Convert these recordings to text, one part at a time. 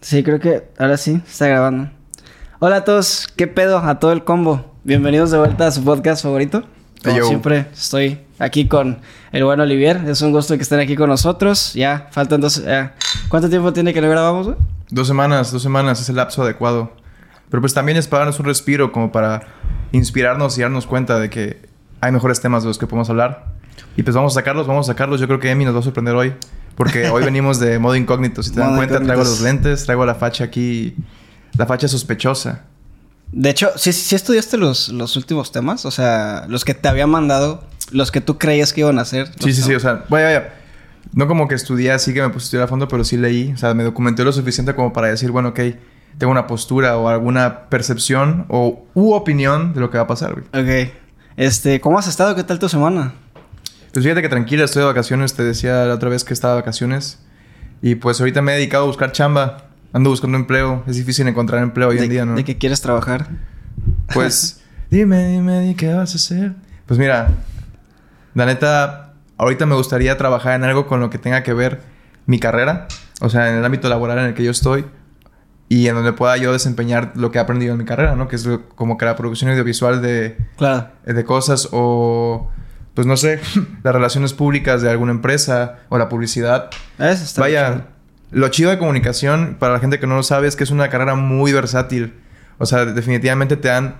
Sí, creo que ahora sí está grabando. Hola a todos, ¿qué pedo? A todo el combo. Bienvenidos de vuelta a su podcast favorito. Como Hey, siempre, estoy aquí con el buen Olivier. Es un gusto que estén aquí con nosotros. Ya, faltan dos. ya. ¿Cuánto tiempo tiene que no grabamos, güey? Dos semanas, dos semanas es el lapso adecuado. Pero pues también es para darnos un respiro como para inspirarnos y darnos cuenta de que hay mejores temas de los que podemos hablar. Y pues vamos a sacarlos, vamos a sacarlos. Yo creo que Emi nos va a sorprender hoy. Porque hoy venimos de modo incógnito. Si te dan cuenta, traigo los lentes, traigo la facha aquí. La facha sospechosa. De hecho, sí, sí estudiaste los, los últimos temas. O sea, los que te había mandado, los que tú creías que iban a hacer. Sí, sí, sí. O sea, vaya, vaya. No como que estudié así que me puse a estudiar a fondo, pero sí leí. O sea, me documenté lo suficiente como para decir, bueno, ok, tengo una postura o alguna percepción o u opinión de lo que va a pasar, güey. Ok. Este, ¿cómo has estado? ¿Qué tal tu semana? Pues fíjate que tranquila, estoy de vacaciones. Te decía la otra vez que estaba de vacaciones. Y pues ahorita me he dedicado a buscar chamba. Ando buscando empleo. Es difícil encontrar empleo hoy en día, ¿no? ¿De qué quieres trabajar? Pues, dime, dime, di qué vas a hacer. Pues mira, la neta, ahorita me gustaría trabajar en algo con lo que tenga que ver mi carrera. O sea, en el ámbito laboral en el que yo estoy. Y en donde pueda yo desempeñar lo que he aprendido en mi carrera, ¿no? Que es como que la producción audiovisual de, Claro. de cosas o, pues no sé, las relaciones públicas de alguna empresa o la publicidad. Eso está chido. Vaya, lo chido de comunicación, para la gente que no lo sabe, es que es una carrera muy versátil. O sea, definitivamente te dan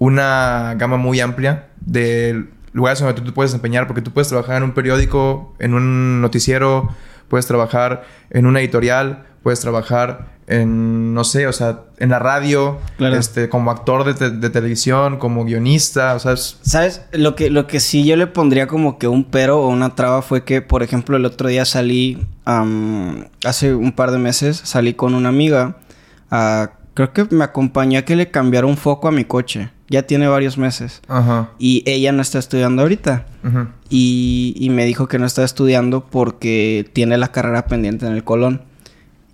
una gama muy amplia de lugares donde tú te puedes desempeñar, porque tú puedes trabajar en un periódico, en un noticiero, puedes trabajar en una editorial, puedes trabajar en, no sé, o sea, en la radio, Claro. este, como actor de, te- de televisión, como guionista, o sea, es- ¿Sabes? Lo que, lo que sí yo le pondría como que un pero o una traba fue que, por ejemplo, el otro día salí, am, hace un par de meses, salí con una amiga. ah, creo que me acompañó a que le cambiara un foco a mi coche. Ya tiene varios meses. Ajá. Y ella no está estudiando ahorita. Ujú. Y, y me dijo que no está estudiando porque tiene la carrera pendiente en el Colón.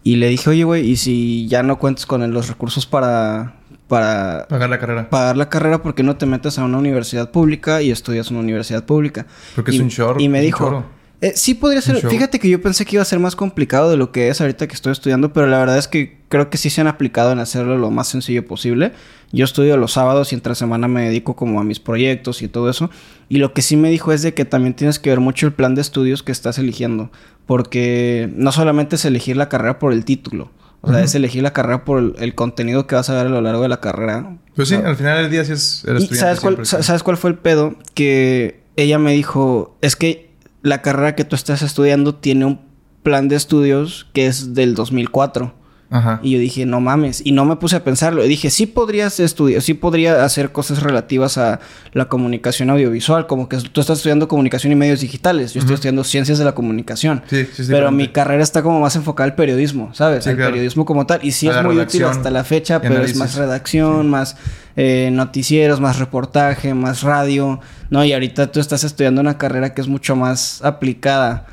Y le dije, oye, güey, ¿y si ya no cuentas con los recursos para, para Pagar la carrera. pagar la carrera, ¿por qué no te metes a una universidad pública y estudias en una universidad pública? Porque y, es un chorro. Y me dijo, eh, sí podría ser. Fíjate que yo pensé que iba a ser más complicado de lo que es ahorita que estoy estudiando, pero la verdad es que creo que sí se han aplicado en hacerlo lo más sencillo posible. Yo estudio los sábados y entre semana me dedico como a mis proyectos y todo eso. Y lo que sí me dijo es de que también tienes que ver mucho el plan de estudios que estás eligiendo, porque no solamente es elegir la carrera por el título. O sea, es elegir la carrera por el, el contenido que vas a ver a lo largo de la carrera. Pues sí, al final del día sí es el estudiante ¿sabes cuál, siempre. ¿sabes cuál fue el pedo? Que ella me dijo, es que la carrera que tú estás estudiando tiene un plan de estudios que es del 2004. Ajá. Y yo dije, no mames. Y no me puse a pensarlo. Y dije, sí podrías estudiar, sí podría hacer cosas relativas a la comunicación audiovisual. Como que tú estás estudiando comunicación y medios digitales. Yo estoy estudiando ciencias de la comunicación. Sí, sí, es Pero mi carrera está como más enfocada al periodismo, ¿sabes? Sí, al claro. periodismo como tal. Y sí A es muy útil hasta la fecha, pero es más redacción, más eh, noticieros, más reportaje, más radio. No, y ahorita tú estás estudiando una carrera que es mucho más aplicada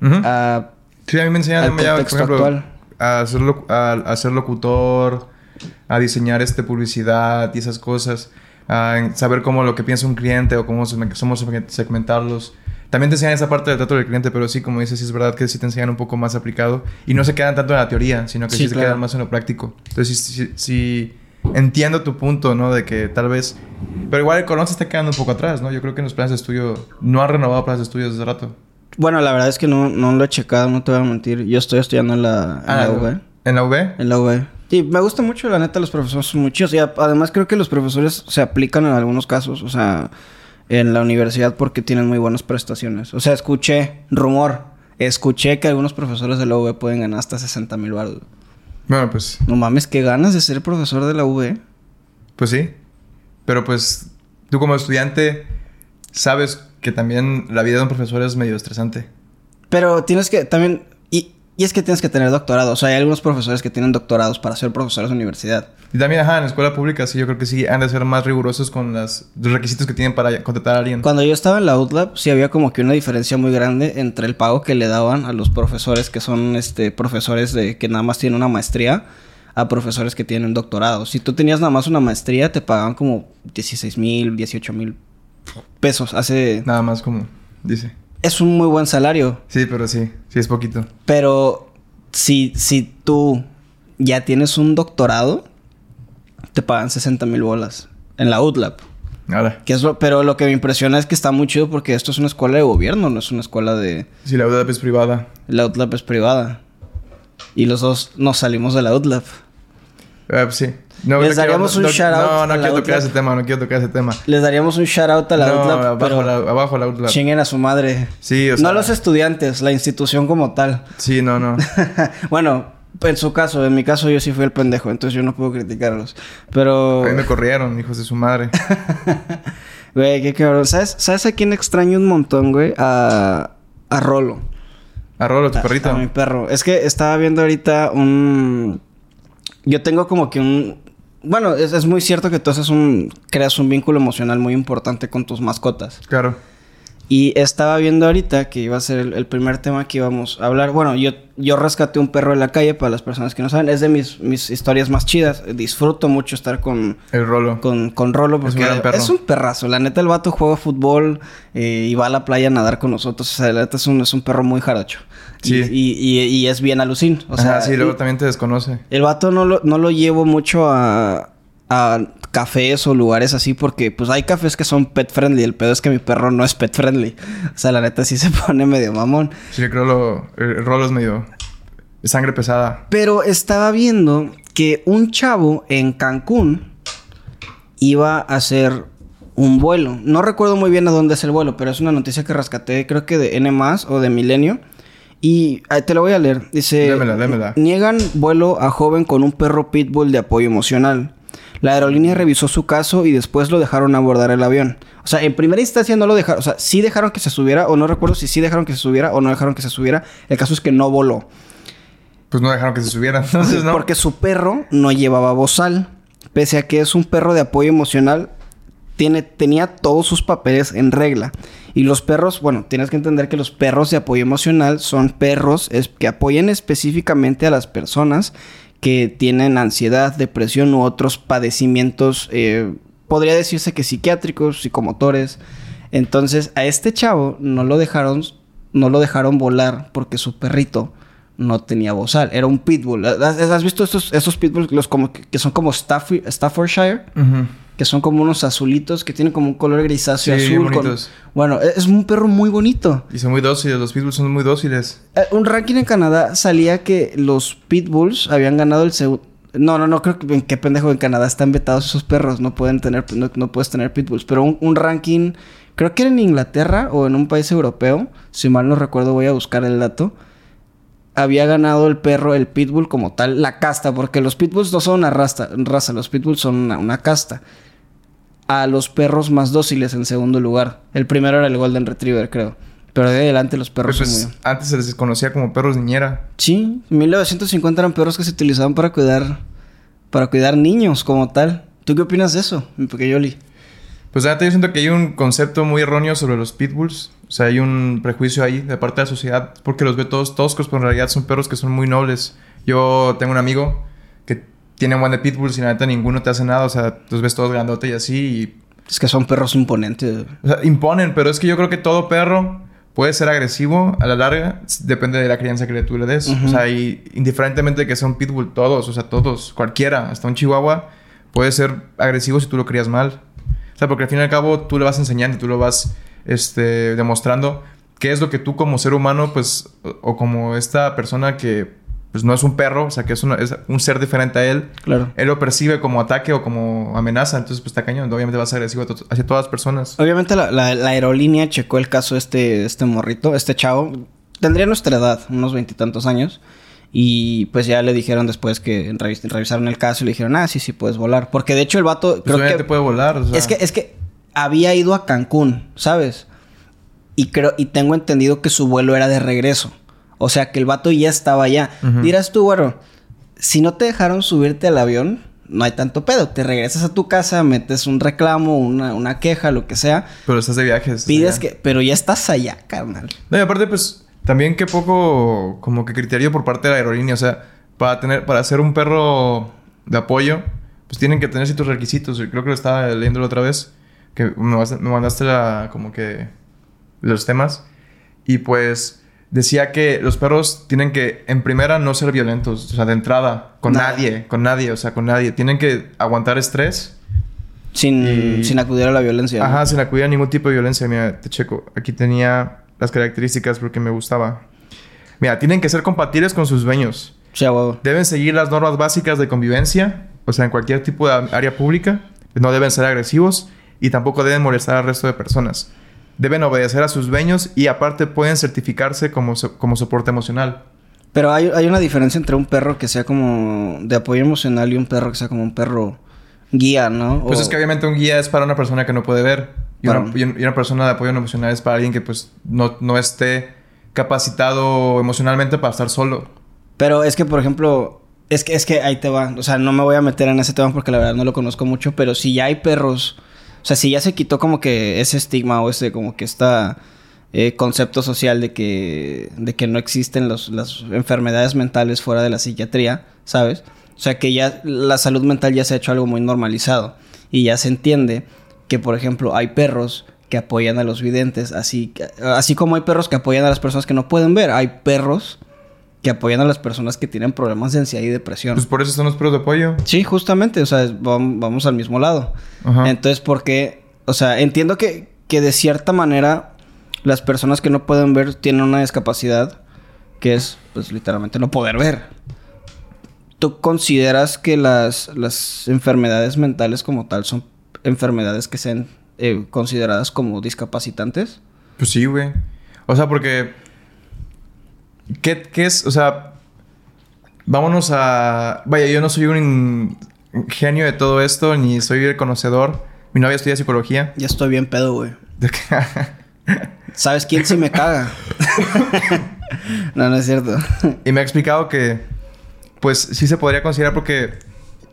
a... Sí, a mí me enseñan ya, por contexto ejemplo, actual. A ser, loc- a, a ser locutor, a diseñar este publicidad y esas cosas, a saber cómo lo que piensa un cliente o cómo somos segmentarlos. También te enseñan esa parte del trato del cliente, pero sí, como dices, sí es verdad que sí te enseñan un poco más aplicado y no se quedan tanto en la teoría, sino que Sí, sí, se quedan más en lo práctico. Entonces, sí, sí, sí entiendo tu punto, ¿no? De que tal vez... Pero igual el Colón se está quedando un poco atrás, ¿no? Yo creo que en los planes de estudio no han renovado planes de estudio desde rato. Bueno, la verdad es que no, no lo he checado, no te voy a mentir. Yo estoy estudiando en la, en Ah, la UV. ¿En la UB? En la UV. Sí, me gusta mucho, la neta, los profesores son muy chidos. Y además creo que los profesores se aplican en algunos casos, o sea, en la universidad porque tienen muy buenas prestaciones. O sea, escuché, rumor, escuché que algunos profesores de la UV pueden ganar hasta 60 mil baros. Bueno, pues... No mames, qué ganas de ser profesor de la UV. Pues sí. Pero pues tú como estudiante sabes que también la vida de un profesor es medio estresante. Pero tienes que también... Y, y es que tienes que tener doctorado. O sea, hay algunos profesores que tienen doctorados para ser profesores de universidad. Y también, ajá, en la escuela pública sí, yo creo que sí han de ser más rigurosos con las, los requisitos que tienen para contratar a alguien. Cuando yo estaba en la UTLAB, sí había como que una diferencia muy grande entre el pago que le daban a los profesores que son este profesores de que nada más tienen una maestría a profesores que tienen doctorado. Si tú tenías nada más una maestría, te pagaban como 16 mil, 18 mil pesos. Hace... Nada más como dice. Es un muy buen salario, Sí, pero sí, sí es poquito. pero si, si tú ya tienes un doctorado, te pagan 60 mil bolas en la UTLAP. Ahora. Que es lo- pero lo que me impresiona es que está muy chido porque esto es una escuela de gobierno, no es una escuela de... Si la UDAP es privada. La UTLAP es privada. Y los dos nos salimos de la UTLAP. Eh, pues sí. No, Les daríamos quiero- un shout out No, a no quiero tocar ese tema, no quiero tocar ese tema. Les daríamos un shout out a la no, UTLAP, abajo, la, abajo la chinguen a su madre. Sí, o sea. no los estudiantes, la institución como tal. Sí, no, no. bueno, en su caso, en mi caso yo sí fui el pendejo, entonces yo no puedo criticarlos. Pero... A mí me corrieron, hijos de su madre. Güey, qué cabrón. ¿Sabes, ¿Sabes a quién extraño un montón, güey? A... A Rolo. A Rolo, tu perrito. A mi perro. Es que estaba viendo ahorita un... Yo tengo como que un... Bueno, es, es muy cierto que tú haces un... Creas un vínculo emocional muy importante con tus mascotas. Claro. Y estaba viendo ahorita que iba a ser el, el primer tema que íbamos a hablar. Bueno, yo, yo rescaté un perro de la calle para las personas que no saben. Es de mis, mis historias más chidas. Disfruto mucho estar con, El Rolo. con, con Rolo porque perro. es un perrazo. La neta, el vato juega fútbol eh, y va a la playa a nadar con nosotros. O sea, la neta es un, es un perro muy jarocho. Sí. Y, y, es bien alucin. O sea, Ajá, sí, luego y- también te desconoce. el vato no lo, no lo llevo mucho a, a cafés o lugares así porque pues hay cafés que son pet friendly. El pedo es que mi perro no es pet friendly. O sea, la neta sí se pone medio mamón. Sí, creo lo, el Rolo es medio... sangre pesada. Pero estaba viendo que un chavo en Cancún iba a hacer un vuelo. No recuerdo muy bien a dónde es el vuelo, pero es una noticia que rescaté, creo que de N o de Milenio. Y ah, te lo voy a leer. Dice: Démela, démela. Niegan vuelo a joven con un perro pitbull de apoyo emocional. La aerolínea revisó su caso y después lo dejaron abordar el avión. O sea, en primera instancia no lo dejaron. O sea, sí dejaron que se subiera, o no recuerdo si sí dejaron que se subiera o no dejaron que se subiera. El caso es que no voló. Pues no dejaron que se subiera. Entonces, ¿no? Porque su perro no llevaba bozal. Pese a que es un perro de apoyo emocional, tiene, tenía todos sus papeles en regla. Y los perros, bueno, tienes que entender que los perros de apoyo emocional son perros que apoyan específicamente a las personas que tienen ansiedad, depresión u otros padecimientos, eh, podría decirse que psiquiátricos, psicomotores. Entonces, a este chavo no lo dejaron, no lo dejaron volar porque su perrito no tenía bozal, era un pitbull. ¿Has, visto estos, estos pitbulls que son como Staff- Staffordshire? Que son como unos azulitos que tienen como un color grisáceo Sí, azul. con-. Bueno, es es un perro muy bonito. Y son muy dóciles. Los pitbulls son muy dóciles. Eh, un ranking en Canadá salía que los pitbulls habían ganado el segundo. No, no, no creo que en qué pendejo en Canadá están vetados esos perros, no pueden tener, no, no puedes tener pitbulls, pero un, un ranking, creo que era en Inglaterra o en un país europeo, si mal no recuerdo voy a buscar el dato, había ganado el perro, el pitbull como tal, la casta, porque los pitbulls no son una raza, raza los pitbulls son una, una casta. A los perros más dóciles en segundo lugar. El primero era el Golden Retriever, creo. Pero de adelante los perros Pues, son muy... antes se les conocía como perros niñera. Sí, en 1950 eran perros que se utilizaban para cuidar para cuidar niños como tal. ¿Tú qué opinas de eso, mi pequeño Oli? Pues te yo siento que hay un concepto muy erróneo sobre los pitbulls. O sea, hay un prejuicio ahí de parte de la sociedad porque los ve todos toscos, pero en realidad son perros que son muy nobles. Yo tengo un amigo que tiene un buen de pitbulls y la neta ninguno te hace nada. O sea, los ves todos grandote y así. Y, Es que son perros imponentes. o sea, imponen, pero es que yo creo que todo perro puede ser agresivo a la larga. Depende de la crianza que tú le des. O sea, y indiferentemente que sea un pitbull, todos, o sea, todos, cualquiera, hasta un chihuahua, puede ser agresivo si tú lo crías mal. O sea, porque al fin y al cabo tú le vas enseñando, tú lo vas este, demostrando qué es lo que tú como ser humano, pues, o, o como esta persona que pues no es un perro, o sea, que es, una- es un ser diferente a él, Claro. él lo percibe como ataque o como amenaza, entonces pues está cañón, obviamente va a ser agresivo hacia todas las personas. Obviamente la, la- la aerolínea checó el caso de este, este morrito, este chavo. Tendría nuestra edad, unos veintitantos años. Y pues ya le dijeron después que revis- revisaron el caso y le dijeron, ah, sí, sí, puedes volar. Porque de hecho el vato... Pues creo que, puede volar, o sea, es que es que había ido a Cancún, ¿sabes? Y creo y tengo entendido que su vuelo era de regreso. O sea, que el vato ya estaba allá. Dirás tú, bueno, si no te dejaron subirte al avión, no hay tanto pedo. Te regresas a tu casa, metes un reclamo, una, una queja, lo que sea. pero estás de viaje. estás Pides allá. que... Pero ya estás allá, carnal. No, y aparte, pues, también qué poco como que criterio por parte de la aerolínea. O sea, para tener, para ser un perro de apoyo, pues tienen que tener ciertos requisitos. Yo Creo que lo estaba leyendo la otra vez. Que me mandaste la, como que los temas. Y pues, decía que los perros tienen que, en primera, no ser violentos. O sea, de entrada, con Nada. nadie, con nadie, o sea, con nadie. Tienen que aguantar estrés. Sin, Y- sin acudir a la violencia. ¿no? Ajá, sin acudir a ningún tipo de violencia. Mira, te checo. Aquí tenía las características porque me gustaba. Mira, tienen que ser compatibles con sus dueños. Sí. Deben seguir las normas básicas de convivencia, o sea, en cualquier tipo de área pública. No deben ser agresivos y tampoco deben molestar al resto de personas. Deben obedecer a sus dueños y aparte pueden certificarse como, so- como soporte emocional. Pero hay, hay una diferencia entre un perro que sea como de apoyo emocional y un perro que sea como un perro guía, ¿no? Pues O- es que obviamente un guía es para una persona que no puede ver. Y, Para- una, y un- y una persona de apoyo emocional es para alguien que pues no, no esté capacitado emocionalmente para estar solo. Pero es que, por ejemplo, es que, es que ahí te va. O sea, no me voy a meter en ese tema porque la verdad no lo conozco mucho, pero si ya hay perros, o sea, si ya se quitó como que ese estigma o ese como que esta eh, concepto social de que, de que no existen las enfermedades mentales fuera de la psiquiatría, ¿sabes? O sea, que ya la salud mental ya se ha hecho algo muy normalizado y ya se entiende que, por ejemplo, hay perros que apoyan a los videntes, así, así como hay perros que apoyan a las personas que no pueden ver, hay perros que apoyan a las personas que tienen problemas de ansiedad y depresión. Pues por eso son los perros de apoyo. Sí, justamente, o sea, vamos al mismo lado. Ajá. Entonces, porque, o sea, entiendo que, que de cierta manera las personas que no pueden ver tienen una discapacidad que es, pues, literalmente no poder ver. ¿Tú consideras que las, las enfermedades mentales como tal son enfermedades que sean eh, consideradas como discapacitantes? Pues sí, güey. O sea, porque... ¿Qué, qué es? O sea... Vámonos a... Vaya, yo no soy un genio de todo esto, ni soy el conocedor. Mi novia estudia psicología. Ya estoy bien pedo, güey. ¿Sabes quién sí me caga? no, no es cierto. y me ha explicado que... Pues sí se podría considerar porque...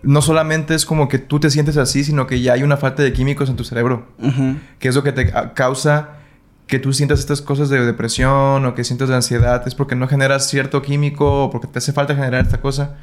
No solamente es como que tú te sientes así, sino que ya hay una falta de químicos en tu cerebro. Que es lo que te ca- causa que tú sientas estas cosas de depresión o que sientas de ansiedad, es porque no generas cierto químico o porque te hace falta generar esta cosa.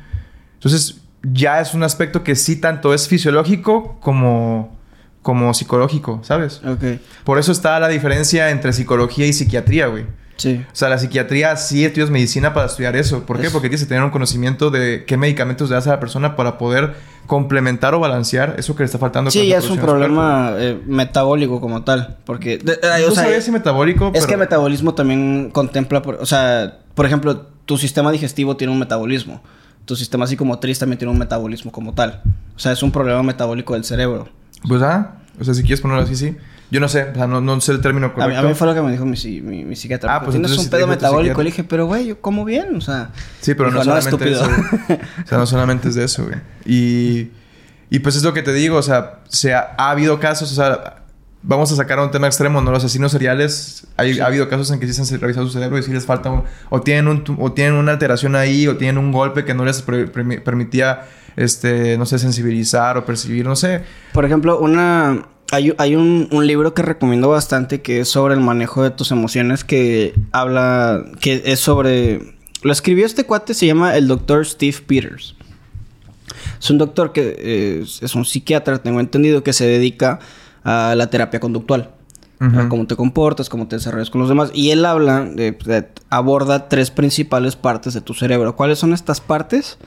Entonces, ya es un aspecto que sí tanto es fisiológico como, como psicológico, ¿sabes? Ok. Por eso está la diferencia entre psicología y psiquiatría, güey. Sí. O sea, la psiquiatría sí estudias medicina para estudiar eso. ¿Por qué? Es- Porque tienes que tener un conocimiento de qué medicamentos le das a la persona para poder complementar o balancear eso que le está faltando. Sí, es un problema eh, metabólico como tal. Porque. de- eh, No o sea, sabía si metabólico, es que pero- metabolismo también contempla. por- o sea, por ejemplo, tu sistema digestivo tiene un metabolismo. Tu sistema psicomotriz también tiene un metabolismo como tal. O sea, es un problema metabólico del cerebro. Pues ah, o sea, si quieres ponerlo así, sí. Yo no sé, o sea, no, no sé el término A mí, correcto. a mí fue lo que me dijo mi, mi, mi psiquiatra. Ah, pues Tienes un pedo metabólico. Le dije, pero güey, yo como bien. O sea. Sí, pero no dijo, solamente estúpido". eso. O sea, no solamente es de eso, güey. Y, y pues es lo que te digo, o sea, se ha, ha habido casos, o sea, vamos a sacar a un tema extremo, ¿no? Los asesinos seriales, hay, Sí. ha habido casos en que sí se han revisado su cerebro y sí les falta un, o tienen un, o tienen una alteración ahí, o tienen un golpe que no les pre- pre- permitía, este, no sé, sensibilizar o percibir, no sé. Por ejemplo, una hay, hay un, un libro que recomiendo bastante que es sobre el manejo de tus emociones que habla que es sobre lo escribió este cuate se llama el doctor Steve Peters. Es un doctor que eh, es, un psiquiatra, tengo entendido, que se dedica a la terapia conductual. A cómo te comportas, cómo te desarrollas con los demás. Y él habla, de, de- aborda tres principales partes de tu cerebro. ¿Cuáles son estas partes?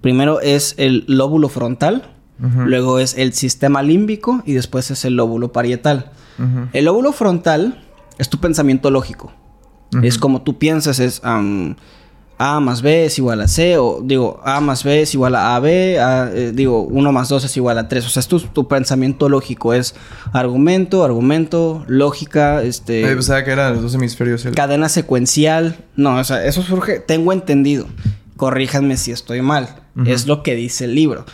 Primero es el lóbulo frontal, Luego es el sistema límbico y después es el lóbulo parietal. El lóbulo frontal es tu pensamiento lógico. Es como tú piensas, es A más B es igual a C, o digo, A más B es igual a AB, A, eh, digo, 1 más 2 es igual a 3. O sea, es tu, tu pensamiento lógico, es argumento, argumento, lógica, este... Yo pensaba que eran los dos hemisferios. el- Cadena secuencial. No, o sea, eso surge. Tengo entendido. Corríjanme si estoy mal. Es lo que dice el libro.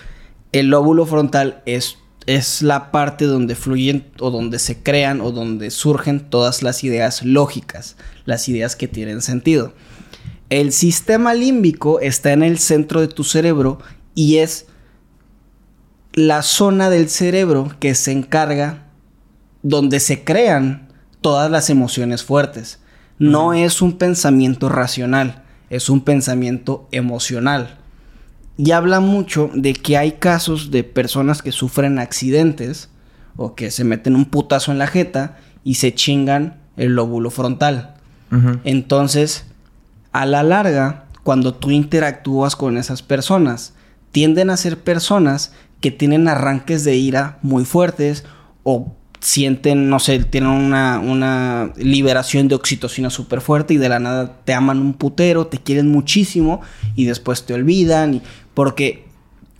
El lóbulo frontal es, es la parte donde fluyen o donde se crean o donde surgen todas las ideas lógicas, las ideas que tienen sentido. El sistema límbico está en el centro de tu cerebro y es la zona del cerebro que se encarga donde se crean todas las emociones fuertes. No es un pensamiento racional, es un pensamiento emocional. Y habla mucho de que hay casos de personas que sufren accidentes o que se meten un putazo en la jeta y se chingan el lóbulo frontal. Entonces, A la larga, cuando tú interactúas con esas personas, tienden a ser personas que tienen arranques de ira muy fuertes o sienten, no sé, tienen una, una liberación de oxitocina súper fuerte y de la nada te aman un putero, te quieren muchísimo y después te olvidan. Y, porque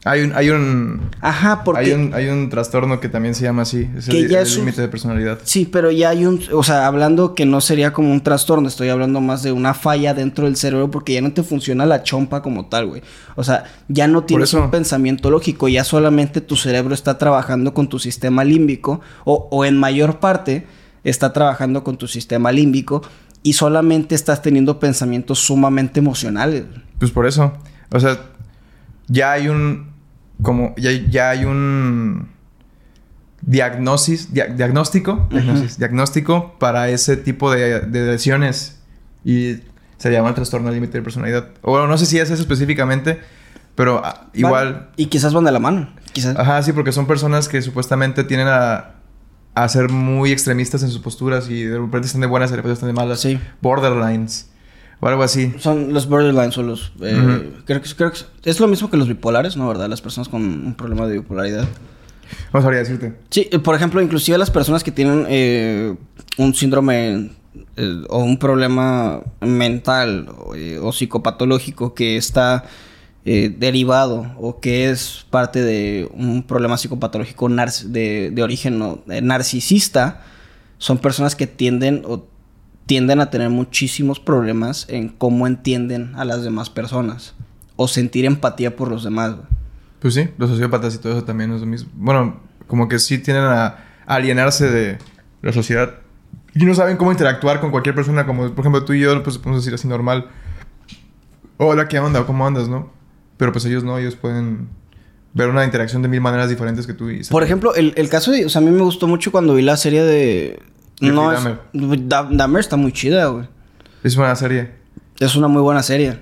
hay un, hay un. Ajá, porque. Hay un, hay un trastorno que también se llama así. Es el, límite de personalidad. Sí, pero ya hay un. O sea, hablando que no sería como un trastorno, estoy hablando más de una falla dentro del cerebro porque ya no te funciona la chompa como tal, güey. O sea, ya no tienes un pensamiento lógico, ya solamente tu cerebro está trabajando con tu sistema límbico, o, o en mayor parte está trabajando con tu sistema límbico y solamente estás teniendo pensamientos sumamente emocionales. Pues por eso. O sea, ya hay un como ya, hay un diagnosis, diagnóstico, diagnóstico para ese tipo de, lesiones y se llama trastorno límite de personalidad. O bueno, no sé si es eso específicamente, pero ah, igual... y quizás van de la mano, quizás. Ajá, sí, porque son personas que supuestamente tienen a, a ser muy extremistas en sus posturas y de repente están de buenas y de repente están de malas. Sí. Borderlines. O algo así. Son los borderlines o los... Eh, creo, que, creo, que, es lo mismo que los bipolares, ¿no? ¿Verdad? Las personas con un problema de bipolaridad. No sabría decirte. Sí, eh, por ejemplo, inclusive las personas que tienen eh, un síndrome o un problema mental o, psicopatológico que está derivado o que es parte de un problema psicopatológico de, de origen narcisista, son personas que tienden o tienden a tener muchísimos problemas en cómo entienden a las demás personas o sentir empatía por los demás. Pues sí, los sociópatas y todo eso también es lo mismo. Bueno, como que sí tienden a alienarse de la sociedad y no saben cómo interactuar con cualquier persona, como por ejemplo tú y yo, pues podemos decir así normal. Hola, ¿qué onda? ¿Cómo andas, no? Pero pues ellos no, ellos pueden ver una interacción de mil maneras diferentes que tú y... Por ejemplo, el, el caso de... O sea, a mí me gustó mucho cuando vi la serie de no, Dahmer. Dahmer está muy chida, güey. Es buena serie. Es una muy buena serie.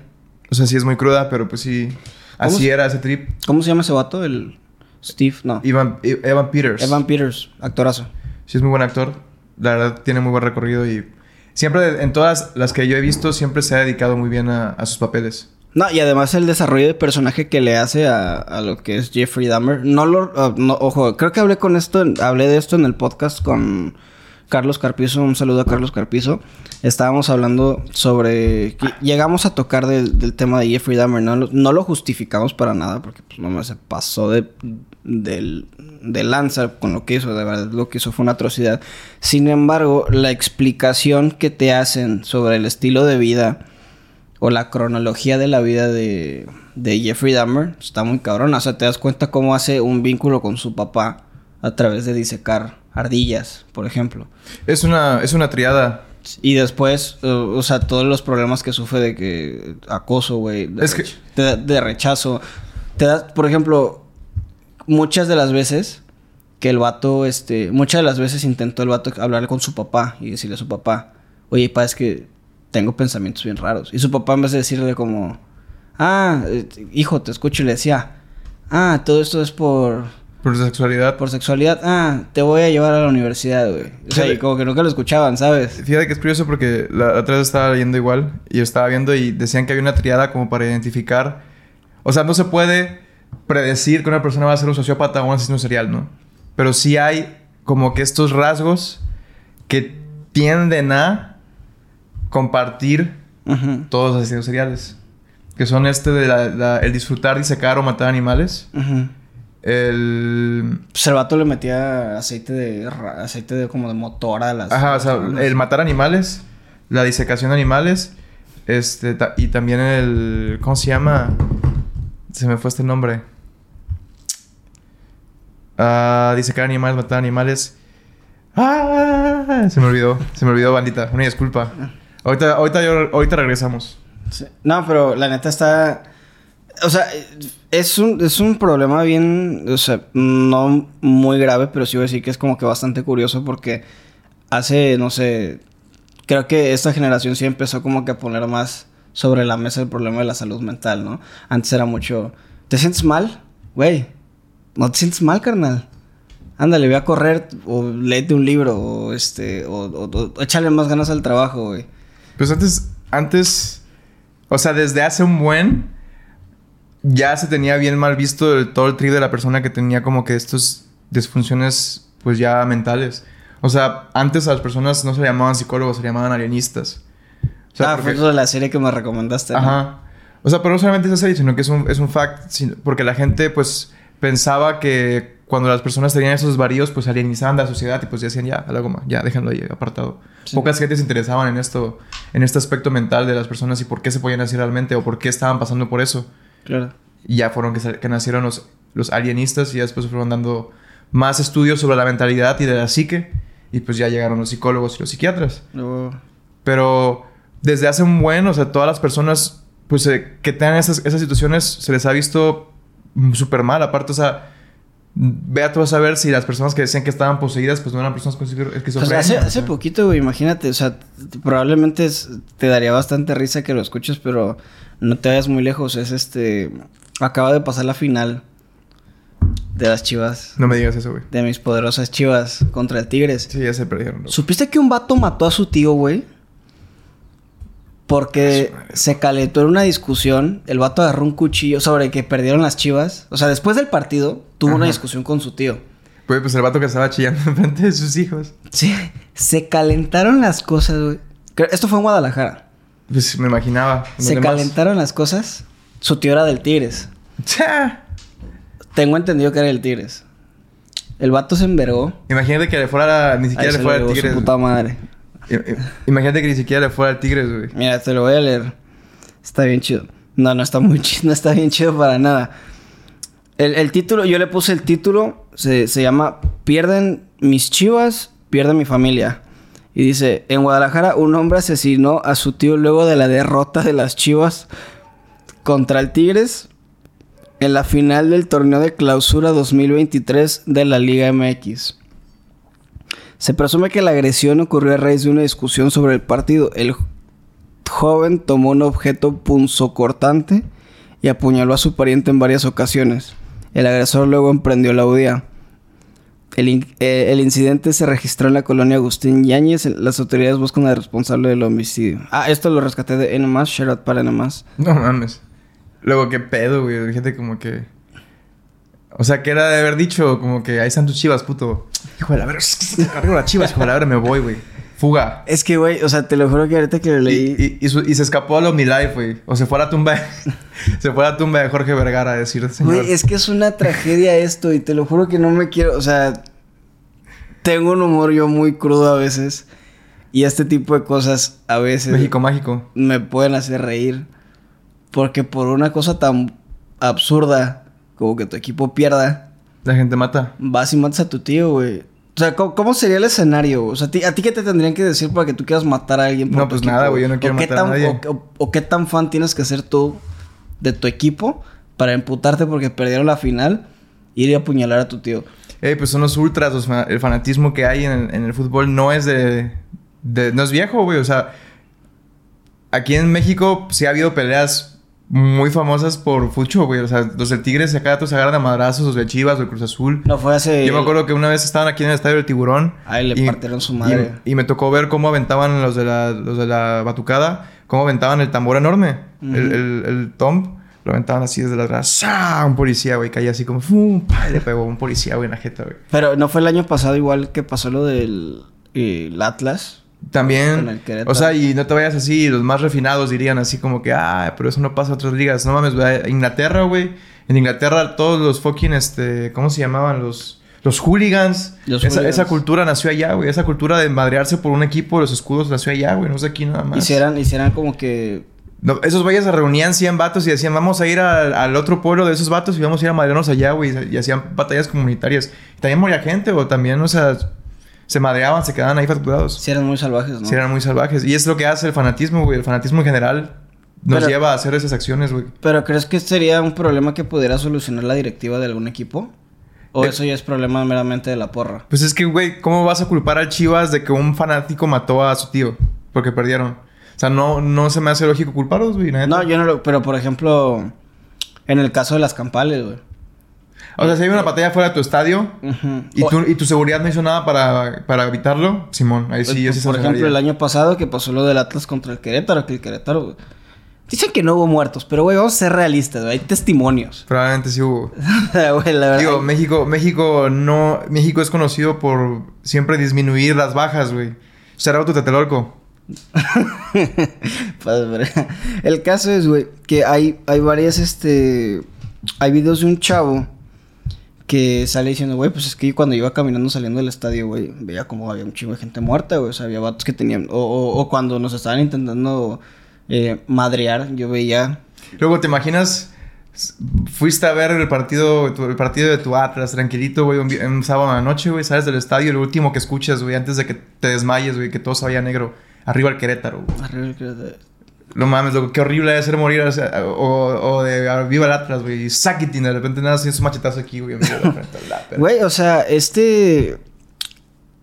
O sea, sí es muy cruda, pero pues sí. Así era ese trip. ¿Cómo se llama ese vato? El Steve, no. Evan, Evan Peters. Evan Peters, actorazo. Sí, es muy buen actor. La verdad, tiene muy buen recorrido y siempre, en todas las que yo he visto, siempre se ha dedicado muy bien a, sus papeles. No, y además el desarrollo de personaje que le hace a, lo que es Jeffrey Dahmer. No lo... Ah, no, ojo, creo que hablé con esto... Hablé de esto en el podcast con... Carlos Carpizo, un saludo a Carlos Carpizo. Estábamos hablando sobre. Llegamos a tocar del, tema de Jeffrey Dahmer. No, lo justificamos para nada, porque pues no se pasó de, del, de lanza con lo que hizo. De verdad, lo que hizo fue una atrocidad. Sin embargo, la explicación que te hacen sobre el estilo de vida o la cronología de la vida de, Jeffrey Dahmer está muy cabrón. O sea, te das cuenta cómo hace un vínculo con su papá a través de disecar ardillas, por ejemplo. Es una, es una triada. Y después, uh, o sea, todos los problemas que sufre de que acoso, güey. De, es que... de, rechazo. Te da, por ejemplo, muchas de las veces que el vato, este, muchas de las veces intentó el vato hablar con su papá y decirle a su papá, oye, pa, es que tengo pensamientos bien raros. Y su papá en vez de decirle como, ah, eh, hijo, te escucho, y le decía, ah, todo esto es por por sexualidad. Por sexualidad. Ah, te voy a llevar a la universidad, güey. O sea, y como que nunca lo escuchaban, ¿sabes? Fíjate que es curioso porque la otra vez estaba leyendo igual y estaba viendo y decían que había una triada como para identificar. O sea, no se puede predecir que una persona va a ser un sociópata o un asesino serial, ¿no? Pero sí hay como que estos rasgos que tienden a compartir todos los asesinos seriales. Que son este de el disfrutar, disecar o matar animales. Pues el vato le metía aceite de... Aceite de como de motor a las... Ajá, o sea, el matar animales. La disecación de animales. Este... y también el... ¿Cómo se llama? Se me fue este nombre. Ah... disecar animales, matar animales. ¡Ah! Se me olvidó. Se me olvidó, bandita. Una disculpa. Ahorita, ahorita, yo, ahorita regresamos. No, pero la neta está... O sea, es un, es un problema bien, o sea, no muy grave, pero sí voy a decir que es como que bastante curioso porque hace, no sé, creo que esta generación sí empezó como que a poner más sobre la mesa el problema de la salud mental, ¿no? Antes era mucho, ¿te sientes mal? Güey, no te sientes mal, carnal. Ándale, ve a correr o léete un libro o este, o, o, o échale más ganas al trabajo, güey. Pues antes, antes O sea, desde hace un buen ya se tenía bien mal visto el, todo el trip de la persona que tenía como que estas disfunciones pues ya mentales. O sea, antes a las personas no se llamaban psicólogos, se llamaban alienistas. O sea, ah, porque- fue eso de la serie que me recomendaste. ¿no? Ajá. O sea, pero no solamente es serie, sino que es un, es un fact. sino- porque la gente, pues, pensaba que cuando las personas tenían esos varíos, pues alienizaban de la sociedad y pues decían, ya, a la goma, ya, déjenlo ahí apartado. Sí. Pocas gentes se interesaban en esto, en este aspecto mental de las personas y por qué se podían hacer realmente o por qué estaban pasando por eso. Claro. Y ya fueron que, nacieron los, los alienistas y ya después fueron dando más estudios sobre la mentalidad y de la psique. Y pues ya llegaron los psicólogos y los psiquiatras. Luego... Pero desde hace un buen, o sea, todas las personas pues eh, que tengan esas, esas situaciones se les ha visto súper mal. Aparte, o sea, vea tú a saber si las personas que decían que estaban poseídas pues no eran personas con esquizo- esquizofrenia. hace, o hace sea. poquito, güey, imagínate, o sea, probablemente es- te daría bastante risa que lo escuches, pero no te vayas muy lejos. Es este. Acaba de pasar la final de las chivas, No me digas eso, güey. de mis poderosas chivas contra el Tigres. Sí, ya se perdieron. loco. ¿Supiste que un vato mató a su tío, güey? Porque se calentó en una discusión. El vato agarró un cuchillo sobre que perdieron las chivas. O sea, después del partido, tuvo una discusión con su tío. Güey, pues el vato que estaba chillando enfrente de sus hijos. Sí, se calentaron las cosas, güey. Esto fue en Guadalajara. Pues me imaginaba. Se calentaron las cosas. Su tío era del Tigres. Cha. Tengo entendido que era del Tigres. El vato se envergó. Imagínate que le fuera... Ni siquiera Ahí le fuera al su Tigres. puta madre. Imagínate que ni siquiera le fuera al Tigres, güey. Mira, te lo voy a leer. Está bien chido. No, no está muy chido. No está bien chido para nada. El, el título, yo le puse el título. Se, se llama Pierden mis chivas, pierde mi familia. Y dice: En Guadalajara, un hombre asesinó a su tío luego de la derrota de las chivas contra el Tigres en la final del torneo de clausura 2023 de la Liga MX. Se presume que la agresión ocurrió a raíz de una discusión sobre el partido. El joven tomó un objeto punzocortante y apuñaló a su pariente en varias ocasiones. El agresor luego emprendió la huida. El, eh, el incidente se registró en la colonia Agustín Yáñez. Las autoridades buscan al responsable del homicidio. Ah, esto lo rescaté de shout out para N+. No mames. Luego, qué pedo, güey. Gente como que... O sea, que era de haber dicho como que ahí están tus chivas, puto. Hijo de la verga. Cargo las chivas, hijo de la verga, me voy, güey. Fuga. Es que, güey, o sea, te lo juro que ahorita que lo Y, leí... y- y su- y se escapó al OmniLife, güey. O se fue a la tumba... se fue a la tumba de Jorge Vergara a decir, señor... Güey, es que es una tragedia esto y te lo juro que no me quiero, o sea, tengo un humor yo muy crudo a veces y este tipo de cosas a veces México mágico. me pueden hacer reír porque por una cosa tan absurda como que tu equipo pierda, La gente mata. vas y matas a tu tío, güey. O sea, ¿cómo, cómo sería el escenario? O sea, ¿a ti, ¿a ti qué te tendrían que decir para que tú quieras matar a alguien? por No, tu pues equipo, nada, güey, yo no quiero ¿O qué matar a nadie. O, o- o qué tan fan tienes que ser tú de tu equipo para emputarte porque perdieron la final y ir a apuñalar a tu tío? Ey, pues son los ultras, los el fanatismo que hay en el, en el fútbol no es de, de- No es viejo, güey. O sea, aquí en México sí ha habido peleas muy famosas por fucho, güey. O sea, los del Tigres acá todos se agarran a madrazos, los de Chivas, los de Cruz Azul. No fue hace... Yo me acuerdo que una vez estaban aquí en el estadio del Tiburón. Ay, le partieron su madre. Y, y me tocó ver cómo aventaban los de la, los de la batucada, cómo aventaban el tambor enorme, el, el, el tom. Lo aventaban así desde la atrás. ¡Sa! Un policía, güey, caía así como ¡fum! ¡pa! Y Le pegó un policía, güey, en la jeta, güey. Pero no fue el año pasado igual que pasó lo del eh, el Atlas. También, o sea, y no te vayas así, los más refinados dirían así como que, ah, pero eso no pasa en otras ligas. No mames, güey. Inglaterra, güey. En Inglaterra todos los fucking, este, ¿cómo se llamaban? Los, los hooligans. Los esa, hooligans. esa cultura nació allá, güey. Esa cultura de madrearse por un equipo, los escudos nació allá, güey. No es de aquí nada más. Hicieran, hicieran como que... No, esos güeyes se reunían 100 vatos y decían, vamos a ir al, al otro pueblo de esos vatos y vamos a ir a madrearnos allá, güey. Y hacían batallas comunitarias. Y también moría gente, o también, o sea, se madreaban, se quedaban ahí facturados. Sí eran muy salvajes, ¿no? Sí, eran muy salvajes. Y es lo que hace el fanatismo, güey. El fanatismo en general nos Pero- lleva a hacer esas acciones, güey. Pero ¿crees que sería un problema que pudiera solucionar la directiva de algún equipo? ¿O Eh, eso ya es problema meramente de la porra? Pues es que, güey, ¿cómo vas a culpar al Chivas de que un fanático mató a su tío? Porque perdieron. O sea, no, no se me hace lógico culparlos, güey. No, yo no lo... Pero por ejemplo, en el caso de las campales, güey. O sea, si hay una batalla fuera de tu estadio y, tu, y tu seguridad no hizo nada para, para evitarlo, Simón, ahí sí, yo sí por ejemplo, el año pasado que pasó lo del Atlas contra el Querétaro, que el Querétaro Dicen que no hubo muertos, pero güey, vamos a ser realistas, güey. Hay testimonios. Probablemente sí hubo. La. Digo, México, México no... México es conocido por siempre disminuir las bajas, güey. Out to Tetelorco. El caso es, güey, que hay, hay varias, este... Hay videos de un chavo que sale diciendo, güey, pues es que cuando iba caminando saliendo del estadio, güey, veía como había un chingo de gente muerta, güey. O sea, había vatos que tenían... O, o- o cuando nos estaban intentando eh, madrear, yo veía... Luego, ¿te imaginas? Fuiste a ver el partido, tu- el partido de tu Atlas, tranquilito, güey, un, sábado en la noche, güey, sales del estadio y lo último que escuchas, güey, antes de que te desmayes, güey, que todo se vaya negro. Arriba el Querétaro, güey. Arriba el que- No mames, loco, qué horrible debe ser morir o, sea, o, o de viva el Atlas, güey. Sakitin, de repente nada, así su machetazo aquí, güey. Güey, o sea, este.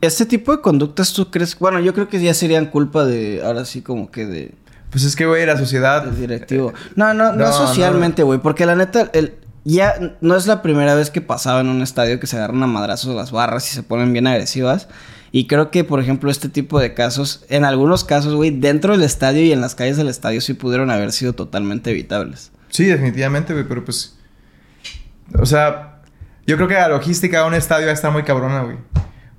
Este tipo de conductas, ¿tú crees? Bueno, yo creo que ya serían culpa de. Ahora sí, como que de. Pues es que, güey, la sociedad. del directivo. No, no, no, No, socialmente, güey. Porque la neta, el, ya no es la primera vez que pasaba en un estadio que se agarran a madrazos las barras y se ponen bien agresivas. Y creo que, por ejemplo, este tipo de casos, en algunos casos, güey, dentro del estadio y en las calles del estadio sí pudieron haber sido totalmente evitables. Sí, definitivamente, güey, pero pues. O sea, yo creo que la logística de un estadio está muy cabrona, güey.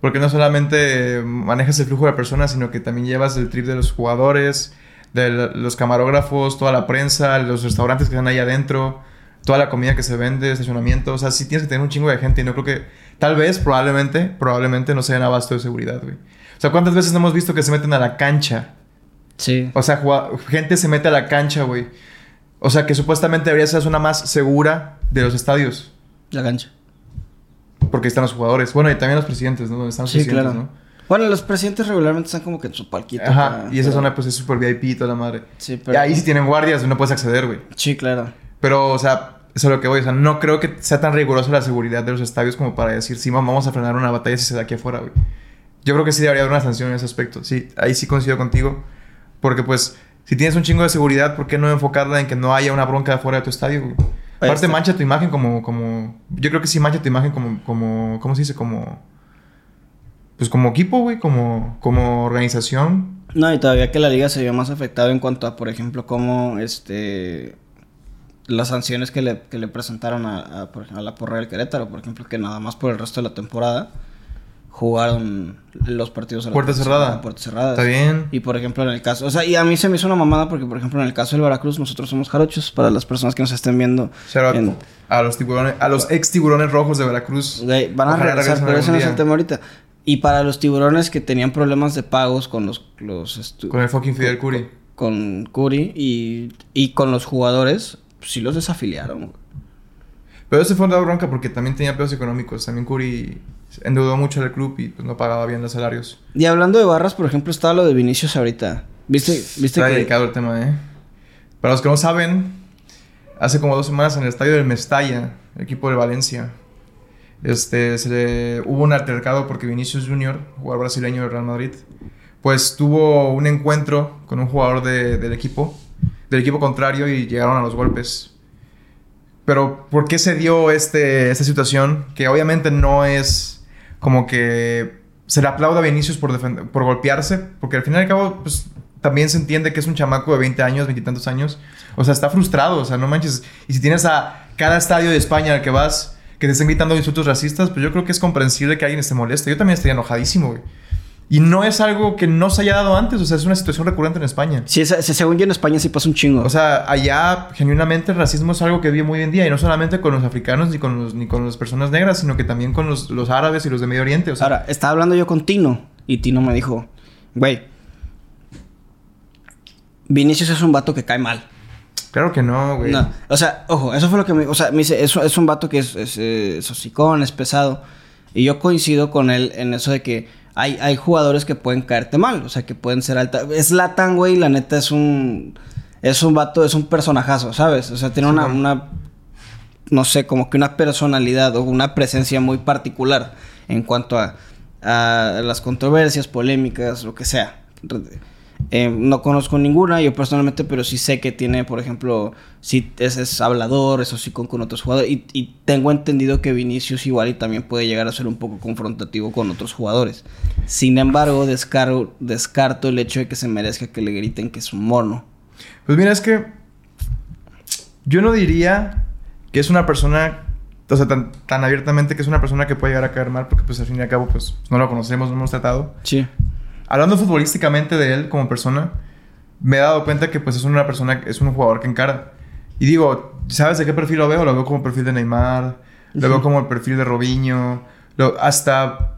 Porque no solamente manejas el flujo de personas, sino que también llevas el trip de los jugadores, de los camarógrafos, toda la prensa, los restaurantes que están ahí adentro, toda la comida que se vende, estacionamiento. O sea, sí tienes que tener un chingo de gente y no creo que. Tal vez, probablemente, probablemente no se den abasto de seguridad, güey. O sea, ¿cuántas veces no hemos visto que se meten a la cancha? Sí. O sea, gente se mete a la cancha, güey. O sea, que supuestamente debería ser la zona más segura de los estadios. La cancha. Porque están los jugadores. Bueno, y también los presidentes, ¿no? Donde están los Sí, presidentes, claro. Bueno, los presidentes regularmente están como que en su palquito. ¿no? Ajá. Y esa pero- zona, pues, es súper VIP y toda la madre. Sí, Y pero... ahí sí tienen guardias, no puedes acceder, güey. Sí, claro. Pero, o sea, eso es lo que voy. O sea, no creo que sea tan rigurosa la seguridad de los estadios como para decir, sí, vamos a frenar una batalla si se da aquí afuera, güey. Yo creo que sí debería haber una sanción en ese aspecto. Sí, ahí sí coincido contigo. Porque, pues, si tienes un chingo de seguridad, ¿por qué no enfocarla en que no haya una bronca afuera de tu estadio, güey? Aparte, mancha tu imagen como, como... Yo creo que sí mancha tu imagen como... como ¿Cómo se dice? Como... Pues como equipo, güey. Como, como organización. No, y todavía que la liga se vio más afectada en cuanto a, por ejemplo, cómo este las sanciones que le, que le presentaron a, a, por- a la porra del Querétaro, por ejemplo, que nada más por el resto de la temporada jugaron los partidos a la Puerta cerrada. a puertas cerradas. Está bien. Y por ejemplo, en el caso, o sea, y a mí se me hizo una mamada porque, por ejemplo, en el caso del Veracruz, nosotros somos jarochos, para las personas que nos estén viendo. En- a los tiburones... A los ex tiburones rojos de Veracruz. Van a regresar, pero ese no es el tema ahorita. Y para los tiburones que tenían problemas de pagos con los, los estu- Con el fucking Fidel Curi. con Curi y, y con los jugadores, sí los desafiliaron. Pero ese fue una bronca porque también tenía pedos económicos. También Curi endeudó mucho al club y pues no pagaba bien los salarios. Y hablando de barras, por ejemplo, estaba lo de Vinicius ahorita. ¿Viste, viste Está que dedicado el tema, ¿eh? Para los que no saben, hace como dos semanas en el estadio del Mestalla, el equipo de Valencia, este, se le- hubo un altercado porque Vinicius Junior, jugador brasileño del Real Madrid, pues tuvo un encuentro con un jugador de- del equipo, del equipo contrario y llegaron a los golpes. Pero, ¿por qué se dio este, esta situación? Que obviamente no es como que se le aplauda a Vinicius por, por golpearse, porque al final y al cabo, pues también se entiende que es un chamaco de 20 años, 20 y tantos años. O sea, está frustrado, o sea, no manches. Y si tienes a cada estadio de España al que vas que te estén gritando insultos racistas, pues yo creo que es comprensible que alguien esté molesto. Yo también estaría enojadísimo, güey. Y no es algo que no se haya dado antes, o sea, es una situación recurrente en España. Sí, se- según yo en España sí pasa un chingo. O sea, allá genuinamente el racismo es algo que vive muy hoy en día y no solamente con los africanos ni con, los, ni con las personas negras, sino que también con los, los árabes y los de Medio Oriente. O sea, Ahora, estaba hablando yo con Tino y Tino me dijo, güey, Vinicius es un vato que cae mal. claro que no, güey. No, o sea, ojo, eso fue lo que me... O sea, me dice, es, es un vato que es, es, eh, es hocicón, es pesado. Y yo coincido con él en eso de que hay, hay jugadores que pueden caerte mal. O sea, que pueden ser alta... Es Latan, güey, la neta es un... Es un vato, es un personajazo, ¿sabes? O sea, tiene una, una... No sé, como que una personalidad o una presencia muy particular en cuanto a, a las controversias, polémicas, lo que sea. Eh, no conozco ninguna, yo personalmente, pero sí sé que tiene, por ejemplo, sí es, es hablador, eso sí con, con otros jugadores. Y, y tengo entendido que Vinicius igual y también puede llegar a ser un poco confrontativo con otros jugadores. Sin embargo, descargo, descarto el hecho de que se merezca que le griten que es un mono. Pues mira, es que Yo no diría que es una persona, o sea, tan, tan abiertamente que es una persona que puede llegar a caer mal, porque pues al fin y al cabo, pues no lo conocemos, no hemos tratado. Sí. Hablando futbolísticamente de él como persona, me he dado cuenta que pues es una persona, es un jugador que encara. Y digo, ¿sabes de qué perfil lo veo? Lo veo como perfil de Neymar, lo veo como el perfil de Robinho, lo, hasta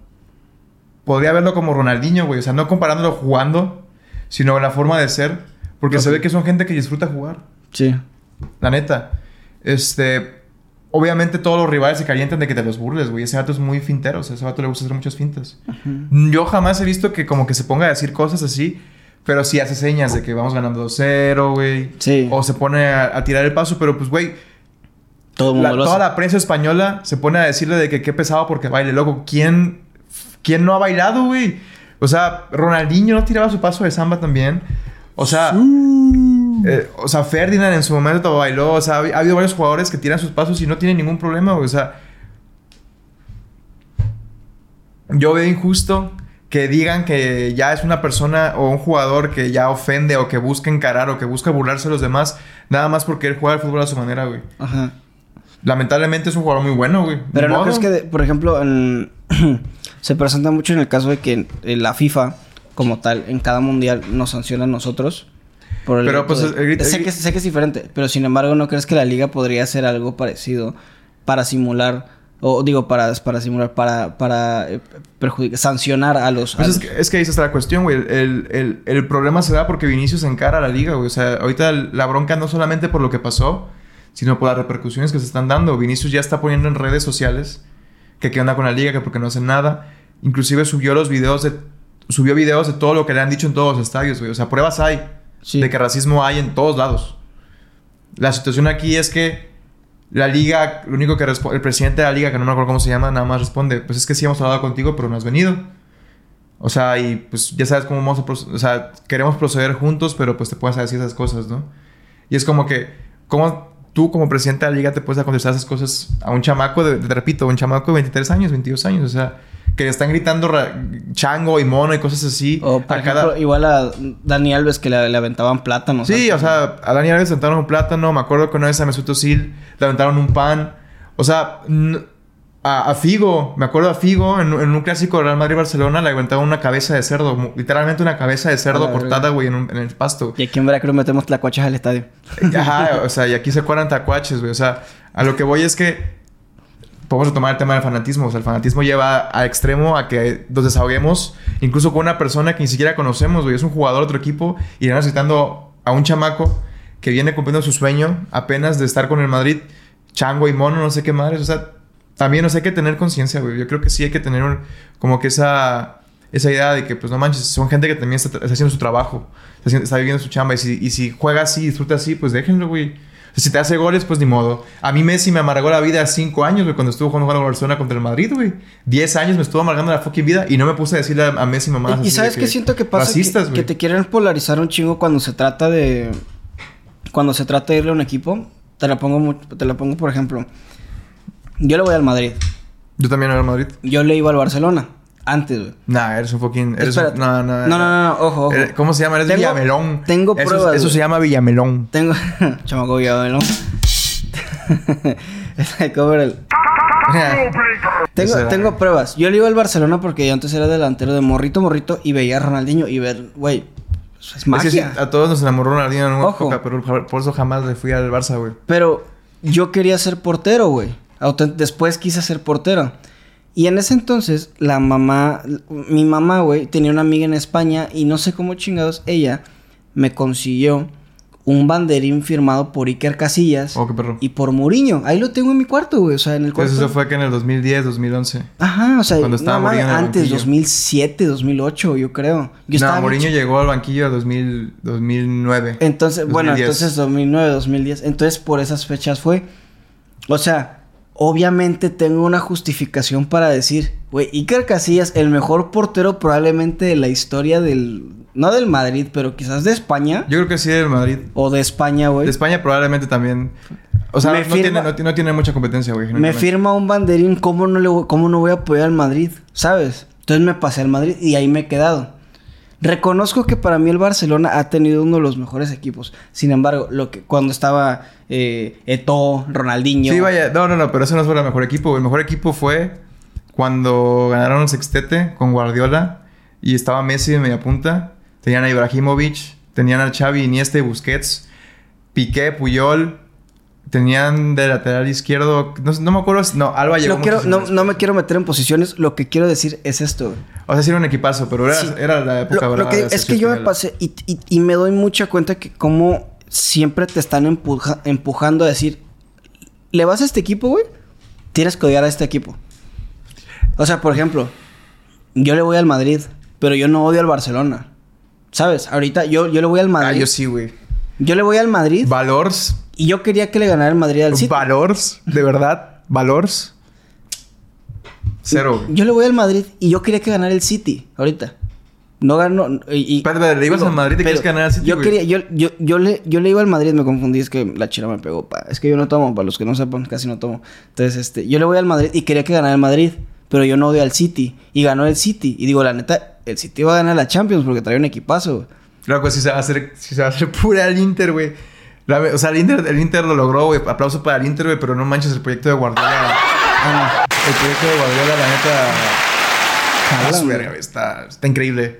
podría verlo como Ronaldinho, güey. O sea, no comparándolo jugando, sino en la forma de ser, porque se ve que son gente que disfruta jugar. Sí. La neta. Este. Obviamente todos los rivales se calientan de que te los burles, güey. Ese vato es muy fintero. O sea, ese vato le gusta hacer muchas fintas. Yo jamás he visto que como que se ponga a decir cosas así. Pero sí hace señas de que vamos ganando 2-0, güey. Sí. O se pone a, a tirar el paso. Pero pues, güey... Todo la- toda la prensa española se pone a decirle de que qué pesado porque baile. Loco, ¿quién, ¿quién no ha bailado, güey? O sea, Ronaldinho no tiraba su paso de samba también. O sea... Eh, o sea, Ferdinand en su momento bailó. O sea, ha, ha habido varios jugadores que tiran sus pasos y no tienen ningún problema. güey. O sea, yo veo injusto que digan que ya es una persona o un jugador que ya ofende o que busca encarar o que busca burlarse de los demás, nada más porque él juega el fútbol a su manera, güey. Ajá. Lamentablemente es un jugador muy bueno, güey. Pero no crees que, de- por ejemplo, en- se presenta mucho en el caso de que eh, la FIFA, como tal, en cada mundial nos sanciona a nosotros. Por el Pero, pues, de- el grito- sé, que, sé que es diferente, pero sin embargo, ¿no crees que la liga podría hacer algo parecido para simular, o digo, para, para simular, para, para eh, perjudicar, sancionar a los... Pues a es los- que, es que ahí está la cuestión, güey. El, el- el problema se da porque Vinicius encara a la liga, güey. O sea, ahorita la bronca no solamente por lo que pasó, sino por las repercusiones que se están dando. Vinicius ya está poniendo en redes sociales que qué onda con la liga, que porque no hacen nada. Inclusive subió los videos de... Subió videos de todo lo que le han dicho en todos los estadios, güey. O sea, pruebas hay De que racismo hay en todos lados. La situación aquí es que la liga, lo único que responde, el presidente de la liga, que no me acuerdo cómo se llama, nada más responde, pues es que sí hemos hablado contigo, pero no has venido. O sea, y pues ya sabes cómo vamos a proceder, o sea, queremos proceder juntos, pero pues te puedes decir esas cosas, ¿no? Y es como que, ¿cómo tú como presidente de la liga te puedes contestar esas cosas a un chamaco, de, te repito, un chamaco de 23 años, 22 años? O sea, que le están gritando chango y mono y cosas así. O, por a ejemplo, cada- igual a Dani Alves que le, le aventaban plátanos. Sí, antes, o sea, a Dani Alves le aventaron un plátano. Me acuerdo que una vez a Mesut Özil le aventaron un pan. O sea, a, a Figo, me acuerdo a Figo en, en un clásico de Real Madrid-Barcelona le aventaron una cabeza de cerdo. Literalmente una cabeza de cerdo cortada, güey, en, un- en el pasto. Y aquí en Veracruz metemos tlacuachas al estadio. Ajá, o sea, y aquí se cuadran tacuaches, güey. O sea, a lo que voy es que podemos retomar el tema del fanatismo. O sea, el fanatismo lleva a extremo a que nos desahoguemos, incluso con una persona que ni siquiera conocemos, güey. Es un jugador de otro equipo y le citando a un chamaco que viene cumpliendo su sueño apenas de estar con el Madrid, chango y mono, no sé qué madres. O sea, también, o sea, hay que tener conciencia, güey. Yo creo que sí hay que tener un- como que esa, esa idea de que, pues no manches, son gente que también está, está haciendo su trabajo, está, viviendo su chamba. Y si, y si juega así, disfruta así, pues déjenlo, güey. O sea, si te hace goles, pues ni modo. A mí Messi me amargó la vida cinco años, güey, cuando estuvo jugando con Barcelona contra el Madrid, güey. Diez años me estuvo amargando la fucking vida y no me puse a decirle a, Messi mamá. Y, y sabes qué siento que pasa Racistas, que, que te quieren polarizar un chingo cuando se trata de cuando se trata de irle a un equipo. Te la pongo te la pongo por ejemplo. Yo le voy al Madrid. Yo también era al Madrid. Yo le iba al Barcelona antes, güey. Nah, eres un fucking. Eres un- no, no, no, no, no, no, ojo, ojo. Eres- ¿Cómo se llama? Eres Tengo- Villamelón. tengo Eso- pruebas, Eso, se llama Villamelón. Tengo chamaco. Cover el- Tengo, era. tengo pruebas. Yo le iba al Barcelona porque yo antes era delantero de morrito, morrito y veía a Ronaldinho y ver, güey, pues, es Es que magia. sí, a todos nos enamoró Ronaldinho en una Ojo. época, pero por eso jamás le fui al Barça, güey. Pero yo quería ser portero, güey. Después quise ser portero. Y en ese entonces, la mamá, mi mamá, güey, tenía una amiga en España y no sé cómo chingados, ella me consiguió un banderín firmado por Iker Casillas Oh, qué perro. y por Mourinho. Ahí lo tengo en mi cuarto, güey, o sea, en el cuarto. Entonces eso fue que en el 2010, 2011. Ajá, o sea, Cuando estaba no, Mourinho antes, banquillo. 2007, 2008, yo creo. Yo no, estaba Mourinho llegó al banquillo en 2000, 2009. Entonces, bueno, 2010. entonces 2009, 2010. Entonces, por esas fechas fue. O sea, obviamente tengo una justificación para decir, güey, Iker Casillas, el mejor portero probablemente de la historia del. No del Madrid, pero quizás de España. Yo creo que sí del Madrid. O de España, güey. De España probablemente también. O sea, no, firma- tiene, no, ti- no tiene mucha competencia, güey. Me firma un banderín, ¿cómo no, le, voy- ¿cómo no voy a apoyar al Madrid? ¿Sabes? Entonces me pasé al Madrid y ahí me he quedado. Reconozco que para mí el Barcelona ha tenido uno de los mejores equipos. Sin embargo, lo que cuando estaba eh, Eto'o, Ronaldinho. Sí, vaya, no, no, no, pero ese no fue el mejor equipo. El mejor equipo fue cuando ganaron el sextete con Guardiola y estaba Messi de media punta. Tenían a Ibrahimovic, tenían a Xavi, Iniesta y Busquets, Piqué, Puyol, Tenían de lateral izquierdo, no, no me acuerdo, si- no, Alba llegó No, quiero, no, no me quiero meter en posiciones. Lo que quiero decir es esto. güey. O sea, sí era un equipazo, pero era, Sí. era la época Lo- lo que- es que yo me pasé y, y- y me doy mucha cuenta que como siempre te están empuja- empujando a decir, ¿le vas a este equipo, güey? Tienes que odiar a este equipo. O sea, por ejemplo, yo le voy al Madrid, pero yo no odio al Barcelona. ¿Sabes? Ahorita yo, yo le voy al Ah, Madrid. yo sí, güey. Yo le voy al Madrid Valors, y yo quería que le ganara el Madrid al City. Valors, de verdad, Valors. Cero. Yo le voy al Madrid y yo quería que ganara el City ahorita. No ganó. Y, y- ¿le ibas digo, al Madrid y quieres ganar al City, Yo güey? quería, yo, yo, yo, le, yo le iba al Madrid, me confundí, es que la chira me pegó. Pa. Es que yo no tomo, para los que no sepan, casi no tomo. Entonces, este, yo le voy al Madrid y quería que ganara el Madrid, pero yo no odio al City. Y ganó el City. Y digo, la neta, el City va a ganar la Champions porque trae un equipazo. güey. Luego, pues, si se va a hacer, si se va a hacer pura el Inter, güey. La- o sea, el Inter, el Inter lo logró, güey. Aplauso para el Inter, güey, pero no manches el proyecto de Guardiola. Ah, El proyecto de Guardiola, la neta. Jala, su verga, está, está increíble.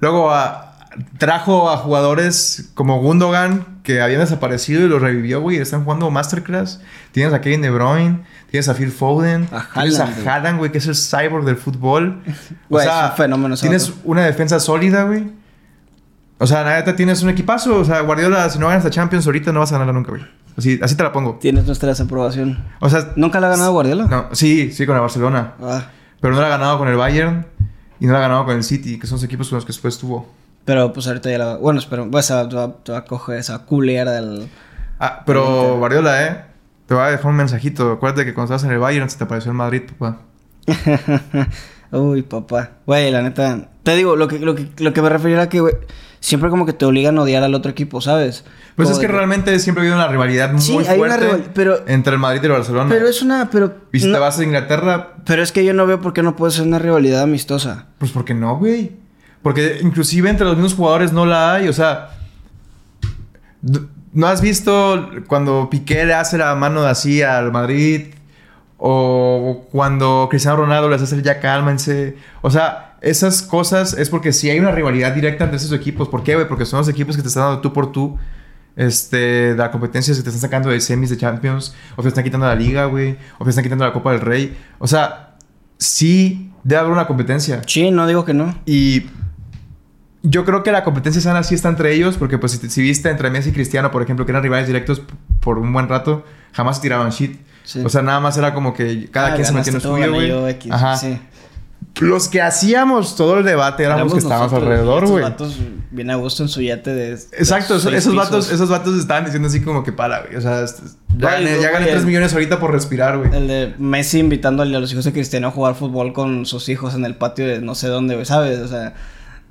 Luego ah, trajo a jugadores como Gundogan que habían desaparecido y los revivió, güey. Están jugando Masterclass. Tienes a Kevin De Bruyne, tienes a Phil Foden, A tienes Haaland, a Haaland, güey, que es el cyborg del fútbol. O Güey, sea, es un fenómeno ese tienes una defensa sólida, güey. O sea, la neta tienes un equipazo. O sea, Guardiola, si no ganas la Champions ahorita no vas a ganarla nunca, güey. Así, así te la pongo. Tienes nuestra desaprobación. O sea, ¿Nunca le ha ganado Guardiola? no, sí, sí, con el Barcelona. Ah, Pero no la ha ganado con el Bayern y no la ha ganado con el City, que son los equipos con los que después tuvo. pero pues ahorita ya la. Bueno, espero. Pues, se va, te va- te va a coger esa culera del. Ah, pero Guardiola, ¿eh? Te voy a dejar un mensajito. Acuérdate que cuando estabas en el Bayern se te apareció el Madrid, papá. Uy, papá. Güey, la neta. Te digo, lo que, lo que, lo que me refería era que, güey, siempre como que te obligan a odiar al otro equipo, ¿sabes? Pues Como es que realmente siempre ha habido una rivalidad muy Sí, hay una fuerte rival- pero- entre el Madrid y el Barcelona. Pero es una. Pero, Y si no- te vas a Inglaterra, pero es que yo no veo por qué no puede ser una rivalidad amistosa. pues ¿por qué no, güey? Porque inclusive entre los mismos jugadores no la hay, o sea... ¿No has visto cuando Piqué le hace la mano así al Madrid? O cuando Cristiano Ronaldo les hace el ya cálmense. O sea, esas cosas es porque si hay una rivalidad directa entre esos equipos. ¿Por qué, güey? Porque son los equipos que te están dando tú por tú. Este, de la competencia se te están sacando de semis de Champions. O te están quitando la liga, güey. O te están quitando la Copa del Rey. O sea, sí debe haber una competencia. Sí, no digo que no. Y yo creo que la competencia sana sí está entre ellos, porque pues si, si viste entre Messi y Cristiano, por ejemplo, que eran rivales directos por un buen rato, jamás se tiraban shit. Sí. O sea, nada más era como que cada Ah, quien se metía en lo suyo, güey. Ajá. sí. Los que hacíamos todo el debate éramos los que estábamos alrededor, güey. vatos bien a gusto en su yate de. Exacto, esos, esos vatos, esos vatos estaban diciendo así como que para, güey. O sea, est- ya Ay, gané, no, ya gané güey, 3 el- millones ahorita por respirar, güey. El de Messi invitando a los hijos de Cristiano a jugar fútbol con sus hijos en el patio de no sé dónde, güey, ¿sabes? O sea.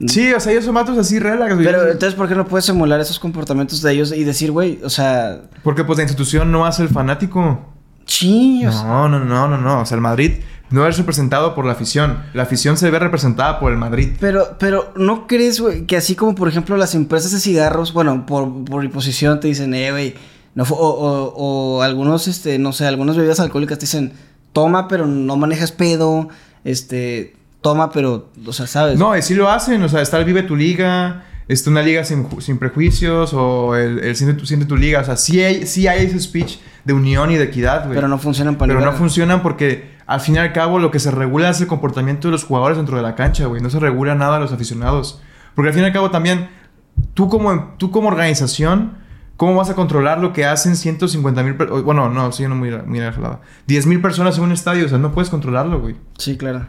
Sí, o sea, ellos son vatos así relax, güey. Pero entonces, ¿por qué no puedes emular esos comportamientos de ellos y decir, güey, o sea, Porque pues la institución no hace el fanático. No, no, no, no, no. O sea, el Madrid no es representado por la afición. La afición se ve representada por el Madrid. pero, pero, ¿no crees, güey, que así como, por ejemplo, las empresas de cigarros, bueno, por, por imposición te dicen, eh, güey, no o, o, o algunos, este, no sé, algunas bebidas alcohólicas te dicen, toma, pero no manejas pedo, este, toma, pero, o sea, ¿sabes? No, y sí lo hacen. O sea, está el Vive tu Liga, está una liga sin, ju- sin prejuicios o el, el siente, tu, Siente tu Liga. O sea, sí hay, sí hay ese speech de unión y de equidad, güey. pero no funcionan para Pero no funcionan porque al fin y al cabo lo que se regula es el comportamiento de los jugadores dentro de la cancha, güey. No se regula nada a los aficionados. Porque al fin y al cabo también, tú como, tú como organización, ¿cómo vas a controlar lo que hacen 150 mil personas? Bueno, no, sí, no muy, muy jalada. 10 mil personas en un estadio, o sea, no puedes controlarlo, güey. Sí, claro.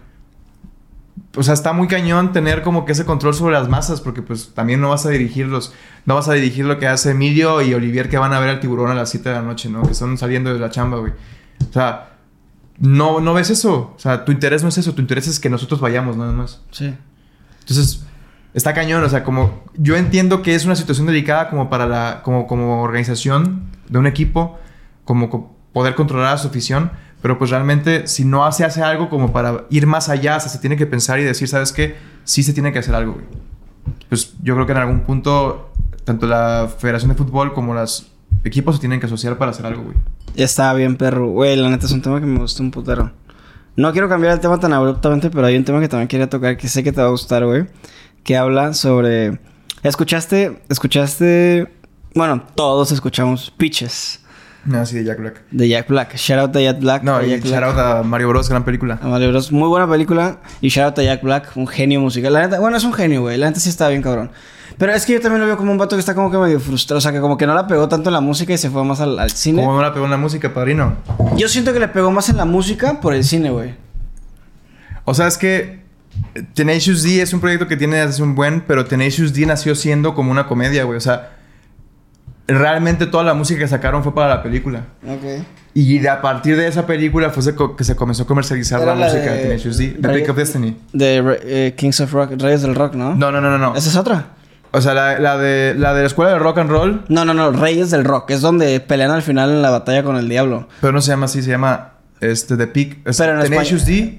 O sea, está muy cañón tener como que ese control sobre las masas, porque pues también no vas a dirigirlos, no vas a dirigir lo que hace Emilio y Olivier que van a ver al tiburón a las 7 de la noche, ¿no? Que están saliendo de la chamba, güey. O sea, no, no ves eso. O sea, tu interés no es eso, tu interés es que nosotros vayamos, nada más. Sí. Entonces, está cañón, o sea, como yo entiendo que es una situación delicada como para la, como, como organización de un equipo, como co- poder controlar a su afición, pero pues realmente si no se hace algo como para ir más allá, o sea, se tiene que pensar y decir, ¿sabes qué? Sí se tiene que hacer algo, güey. pues yo creo que en algún punto, tanto la Federación de Fútbol como los equipos se tienen que asociar para hacer algo, güey. Ya estaba bien, perro. Güey, la neta es un tema que me gusta un putero. No quiero cambiar el tema tan abruptamente, pero hay un tema que también quería tocar que sé que te va a gustar, güey. Que habla sobre... ¿Escuchaste? ¿Escuchaste? Bueno, todos escuchamos Pitches. No, sí, de Jack Black. De Jack Black. Shout out a Jack Black. No, y Jack shout out a Mario Bros, gran película. A Mario Bros. Muy buena película. Y shout out a Jack Black, un genio musical. La neta, bueno, es un genio, güey. La neta sí está bien cabrón. Pero es que yo también lo veo como un vato que está como que medio frustrado. O sea, que como que no la pegó tanto en la música y se fue más al, al cine. ¿Cómo no la pegó en la música, padrino? Yo siento que le pegó más en la música por el cine, güey. O sea, es que eh, Tenacious D es un proyecto que tiene hace un buen, pero Tenacious D nació siendo como una comedia, güey. O sea, realmente toda la música que sacaron fue para la película. Ok. Y a partir de esa película fue que se comenzó a comercializar la, la música de, D. The Pick of Destiny. De eh, Kings of Rock, Reyes del Rock, ¿no? No, no, no, no. no. ¿Esa es otra? O sea, la, la de, la de la escuela de rock and roll, No, no, no, Reyes del Rock. Es donde pelean al final en la batalla con el diablo. pero no se llama así, se llama este, The Peak. es Pero en Tenacious D.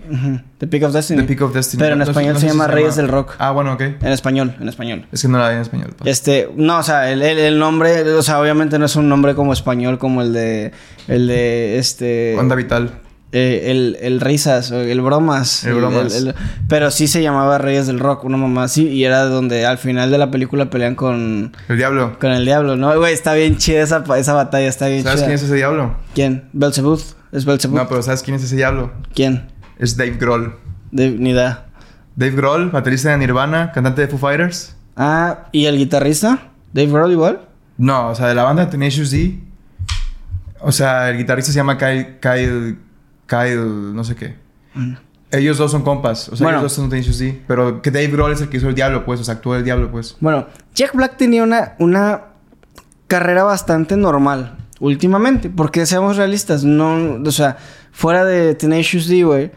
The Peak of Destiny. The Peak of Destiny. Pero en No español no se si llama Reyes del Rock. Ah, bueno, ok. En español, en español. Es que no la vi en español. pues. Este, no, o sea, el, el- el nombre, o sea, obviamente no es un nombre como español como el de, el de, este... Onda Vital. eh, el, el Risas, el Bromas. El Bromas. el- pero sí se llamaba Reyes del Rock, una mamá así, y era donde al final de la película pelean con, El diablo. con el diablo, ¿no? Güey, está bien chida esa, esa batalla, está bien ¿Sabes chida. quién es ese diablo? ¿Quién? ¿Belzebuth? ¿Es? No, pero ¿sabes quién es ese diablo? ¿Quién? Es Dave Grohl. De, ni idea. Dave Grohl, baterista de Nirvana, cantante de Foo Fighters. Ah, ¿y el guitarrista? ¿Dave Grohl igual? No, o sea, de la banda Tenacious D. O sea, el guitarrista se llama Kyle... Kyle... Kyle... No sé qué. Ellos dos son compas. O sea, Bueno. ellos dos son Tenacious D. Pero que Dave Grohl es el que hizo el diablo, pues. O sea, actuó el diablo, pues. Bueno, Jack Black tenía una, una carrera bastante normal últimamente, porque seamos realistas, no, o sea, fuera de Tenacious D, güey,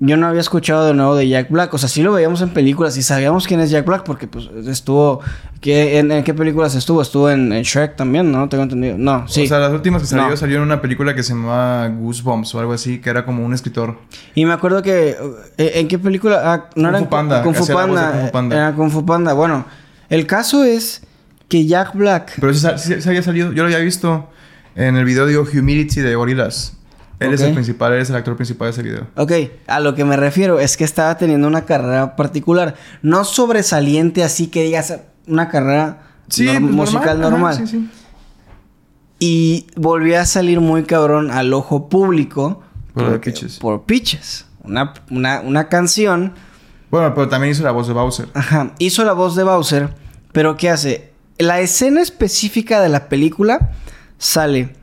yo no había escuchado de nuevo de Jack Black, o sea, sí lo veíamos en películas y sabíamos quién es Jack Black porque pues estuvo, ¿qué, en, en qué películas estuvo? Estuvo en, en Shrek también, ¿no? Tengo entendido. No, sí. O sea, las últimas que salió No. salió en una película que se llamaba Goosebumps o algo así, que era como un escritor. Y me acuerdo que... eh, ¿En qué película? Ah, no Kung era Fu Panda, Kung Fu Panda. Kung Fu Panda. Era Kung Fu Panda. Bueno, el caso es que Jack Black... Pero sa- sí- sí había salido, yo lo había visto en el video, digo, Humility de Gorillaz. Él es el principal, él es el actor principal de ese video. Ok, a lo que me refiero es que estaba teniendo una carrera particular. No sobresaliente así que digas una carrera norm- pues, musical ajá, normal. sí, sí. Y volvió a salir muy cabrón al ojo público. Por porque- Pitches. Por Pitches. Una, una, una canción. Bueno, pero también hizo la voz de Bowser. Ajá. Hizo la voz de Bowser. Pero ¿qué hace? La escena específica de la película sale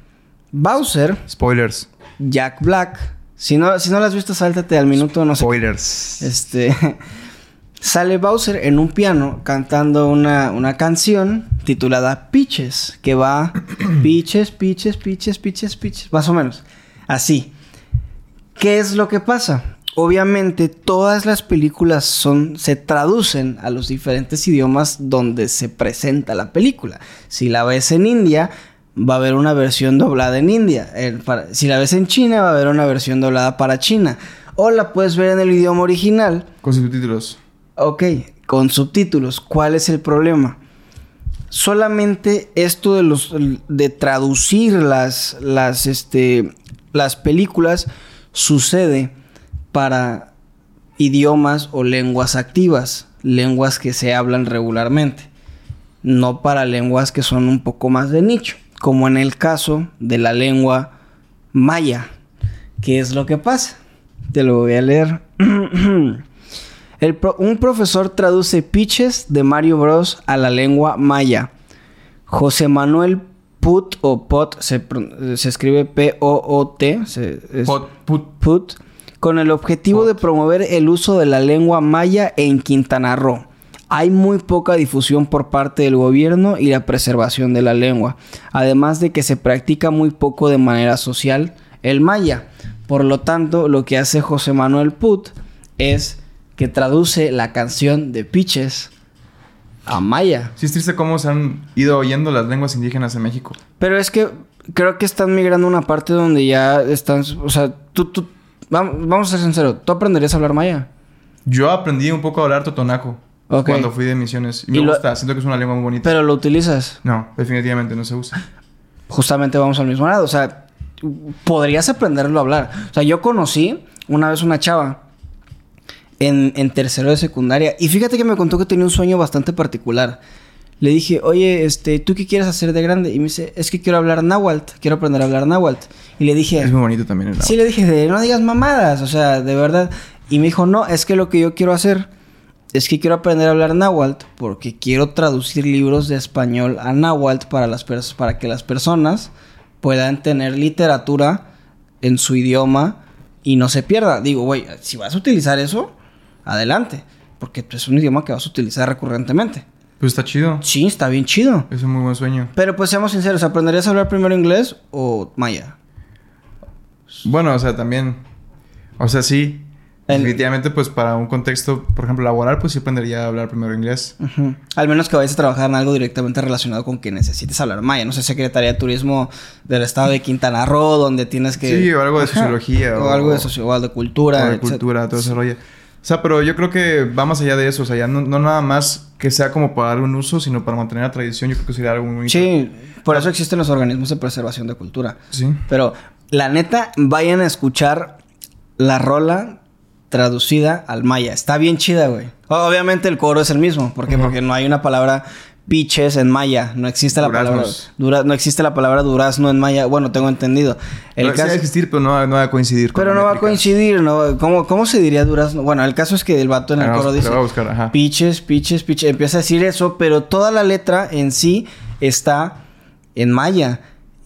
Bowser, Spoilers. Jack Black. Si no, si no la has visto, sáltate al minuto, no sé. Spoilers. Este. Sale Bowser en un piano cantando una, una canción titulada Pitches, que va Pitches, Pitches, Pitches, Pitches, Pitches, más o menos. Así. ¿Qué es lo que pasa? Obviamente todas las películas son se traducen a los diferentes idiomas donde se presenta la película. Si la ves en India, va a haber una versión doblada en India. El para- si la ves en China, va a haber una versión doblada para China. O la puedes ver en el idioma original. Con subtítulos. Ok, con subtítulos. ¿Cuál es el problema? Solamente esto de los de traducir las las este las películas sucede para idiomas o lenguas activas, lenguas que se hablan regularmente, no para lenguas que son un poco más de nicho, como en el caso de la lengua maya. ¿Qué es lo que pasa? Te lo voy a leer. El pro- un profesor traduce pitches de Mario Bros a la lengua maya. José Manuel Put o Pot se, escribe P-O-O-T. Pot, put. Put, con el objetivo de promover el uso de la lengua maya en Quintana Roo. Hay muy poca difusión por parte del gobierno y la preservación de la lengua, además de que se practica muy poco de manera social el maya. Por lo tanto, lo que hace José Manuel Put es que traduce la canción de Pitches a maya. Sí es triste cómo se han ido oyendo las lenguas indígenas en México. Pero es que creo que están migrando a una parte donde ya están, o sea, tú, tú, vamos, vamos a ser sinceros, ¿tú aprenderías a hablar maya? Yo aprendí un poco a hablar totonaco. Cuando fui de misiones. Y me Y lo- gusta, siento que es una lengua muy bonita. Pero lo utilizas. No, definitivamente no se usa. Justamente vamos al mismo lado. O sea, podrías aprenderlo a hablar. O sea, yo conocí una vez una chava en, en tercero de secundaria. Y fíjate que me contó que tenía un sueño bastante particular. Le dije, oye, este, ¿tú qué quieres hacer de grande? Y me dice, es que quiero hablar náhuatl, quiero aprender a hablar náhuatl. Y le dije, Es muy bonito también el Sí, le dije, no digas mamadas, o sea, de verdad. Y me dijo, no, es que lo que yo quiero hacer es que quiero aprender a hablar náhuatl porque quiero traducir libros de español a náhuatl para, las para que las personas puedan tener literatura en su idioma y no se pierda. Digo, güey, si vas a utilizar eso, adelante, porque es un idioma que vas a utilizar recurrentemente. Pues está chido. Sí, está bien chido. Es un muy buen sueño. Pero pues seamos sinceros, ¿aprenderías a hablar primero inglés o maya? Bueno, o sea, también. O sea, sí. Definitivamente, pues para un contexto, por ejemplo, laboral, pues sí aprendería a hablar primero inglés. Al menos que vayas a trabajar en algo directamente relacionado con que necesites hablar maya. No sé, Secretaría de Turismo del Estado de Quintana Roo, donde tienes que... Sí, o algo de sociología, O, o- algo de sociología, de cultura. o de cultura, todo ese rollo. O sea, pero yo creo que va más allá de eso. O sea, ya no, no nada más que sea como para darle un uso, sino para mantener la tradición. Yo creo que sería algo muy. Sí, por eso existen los organismos de preservación de cultura. Sí. Pero, la neta, vayan a escuchar la rola traducida al maya. Está bien chida, güey. Obviamente el coro es el mismo. ¿Por qué? Ujú. Porque no hay una palabra piches en maya. No existe la palabra... Dura, no existe la palabra durazno en maya. Bueno, tengo entendido. El No, sí caso... va a existir, pero no, va- no va a coincidir. con Pero no va a coincidir, ¿no? ¿Cómo, ¿Cómo se diría durazno? Bueno, el caso es que el vato en el Ah, coro dice... buscar. Piches, piches, piches. Empieza a decir eso, pero toda la letra en sí está en maya.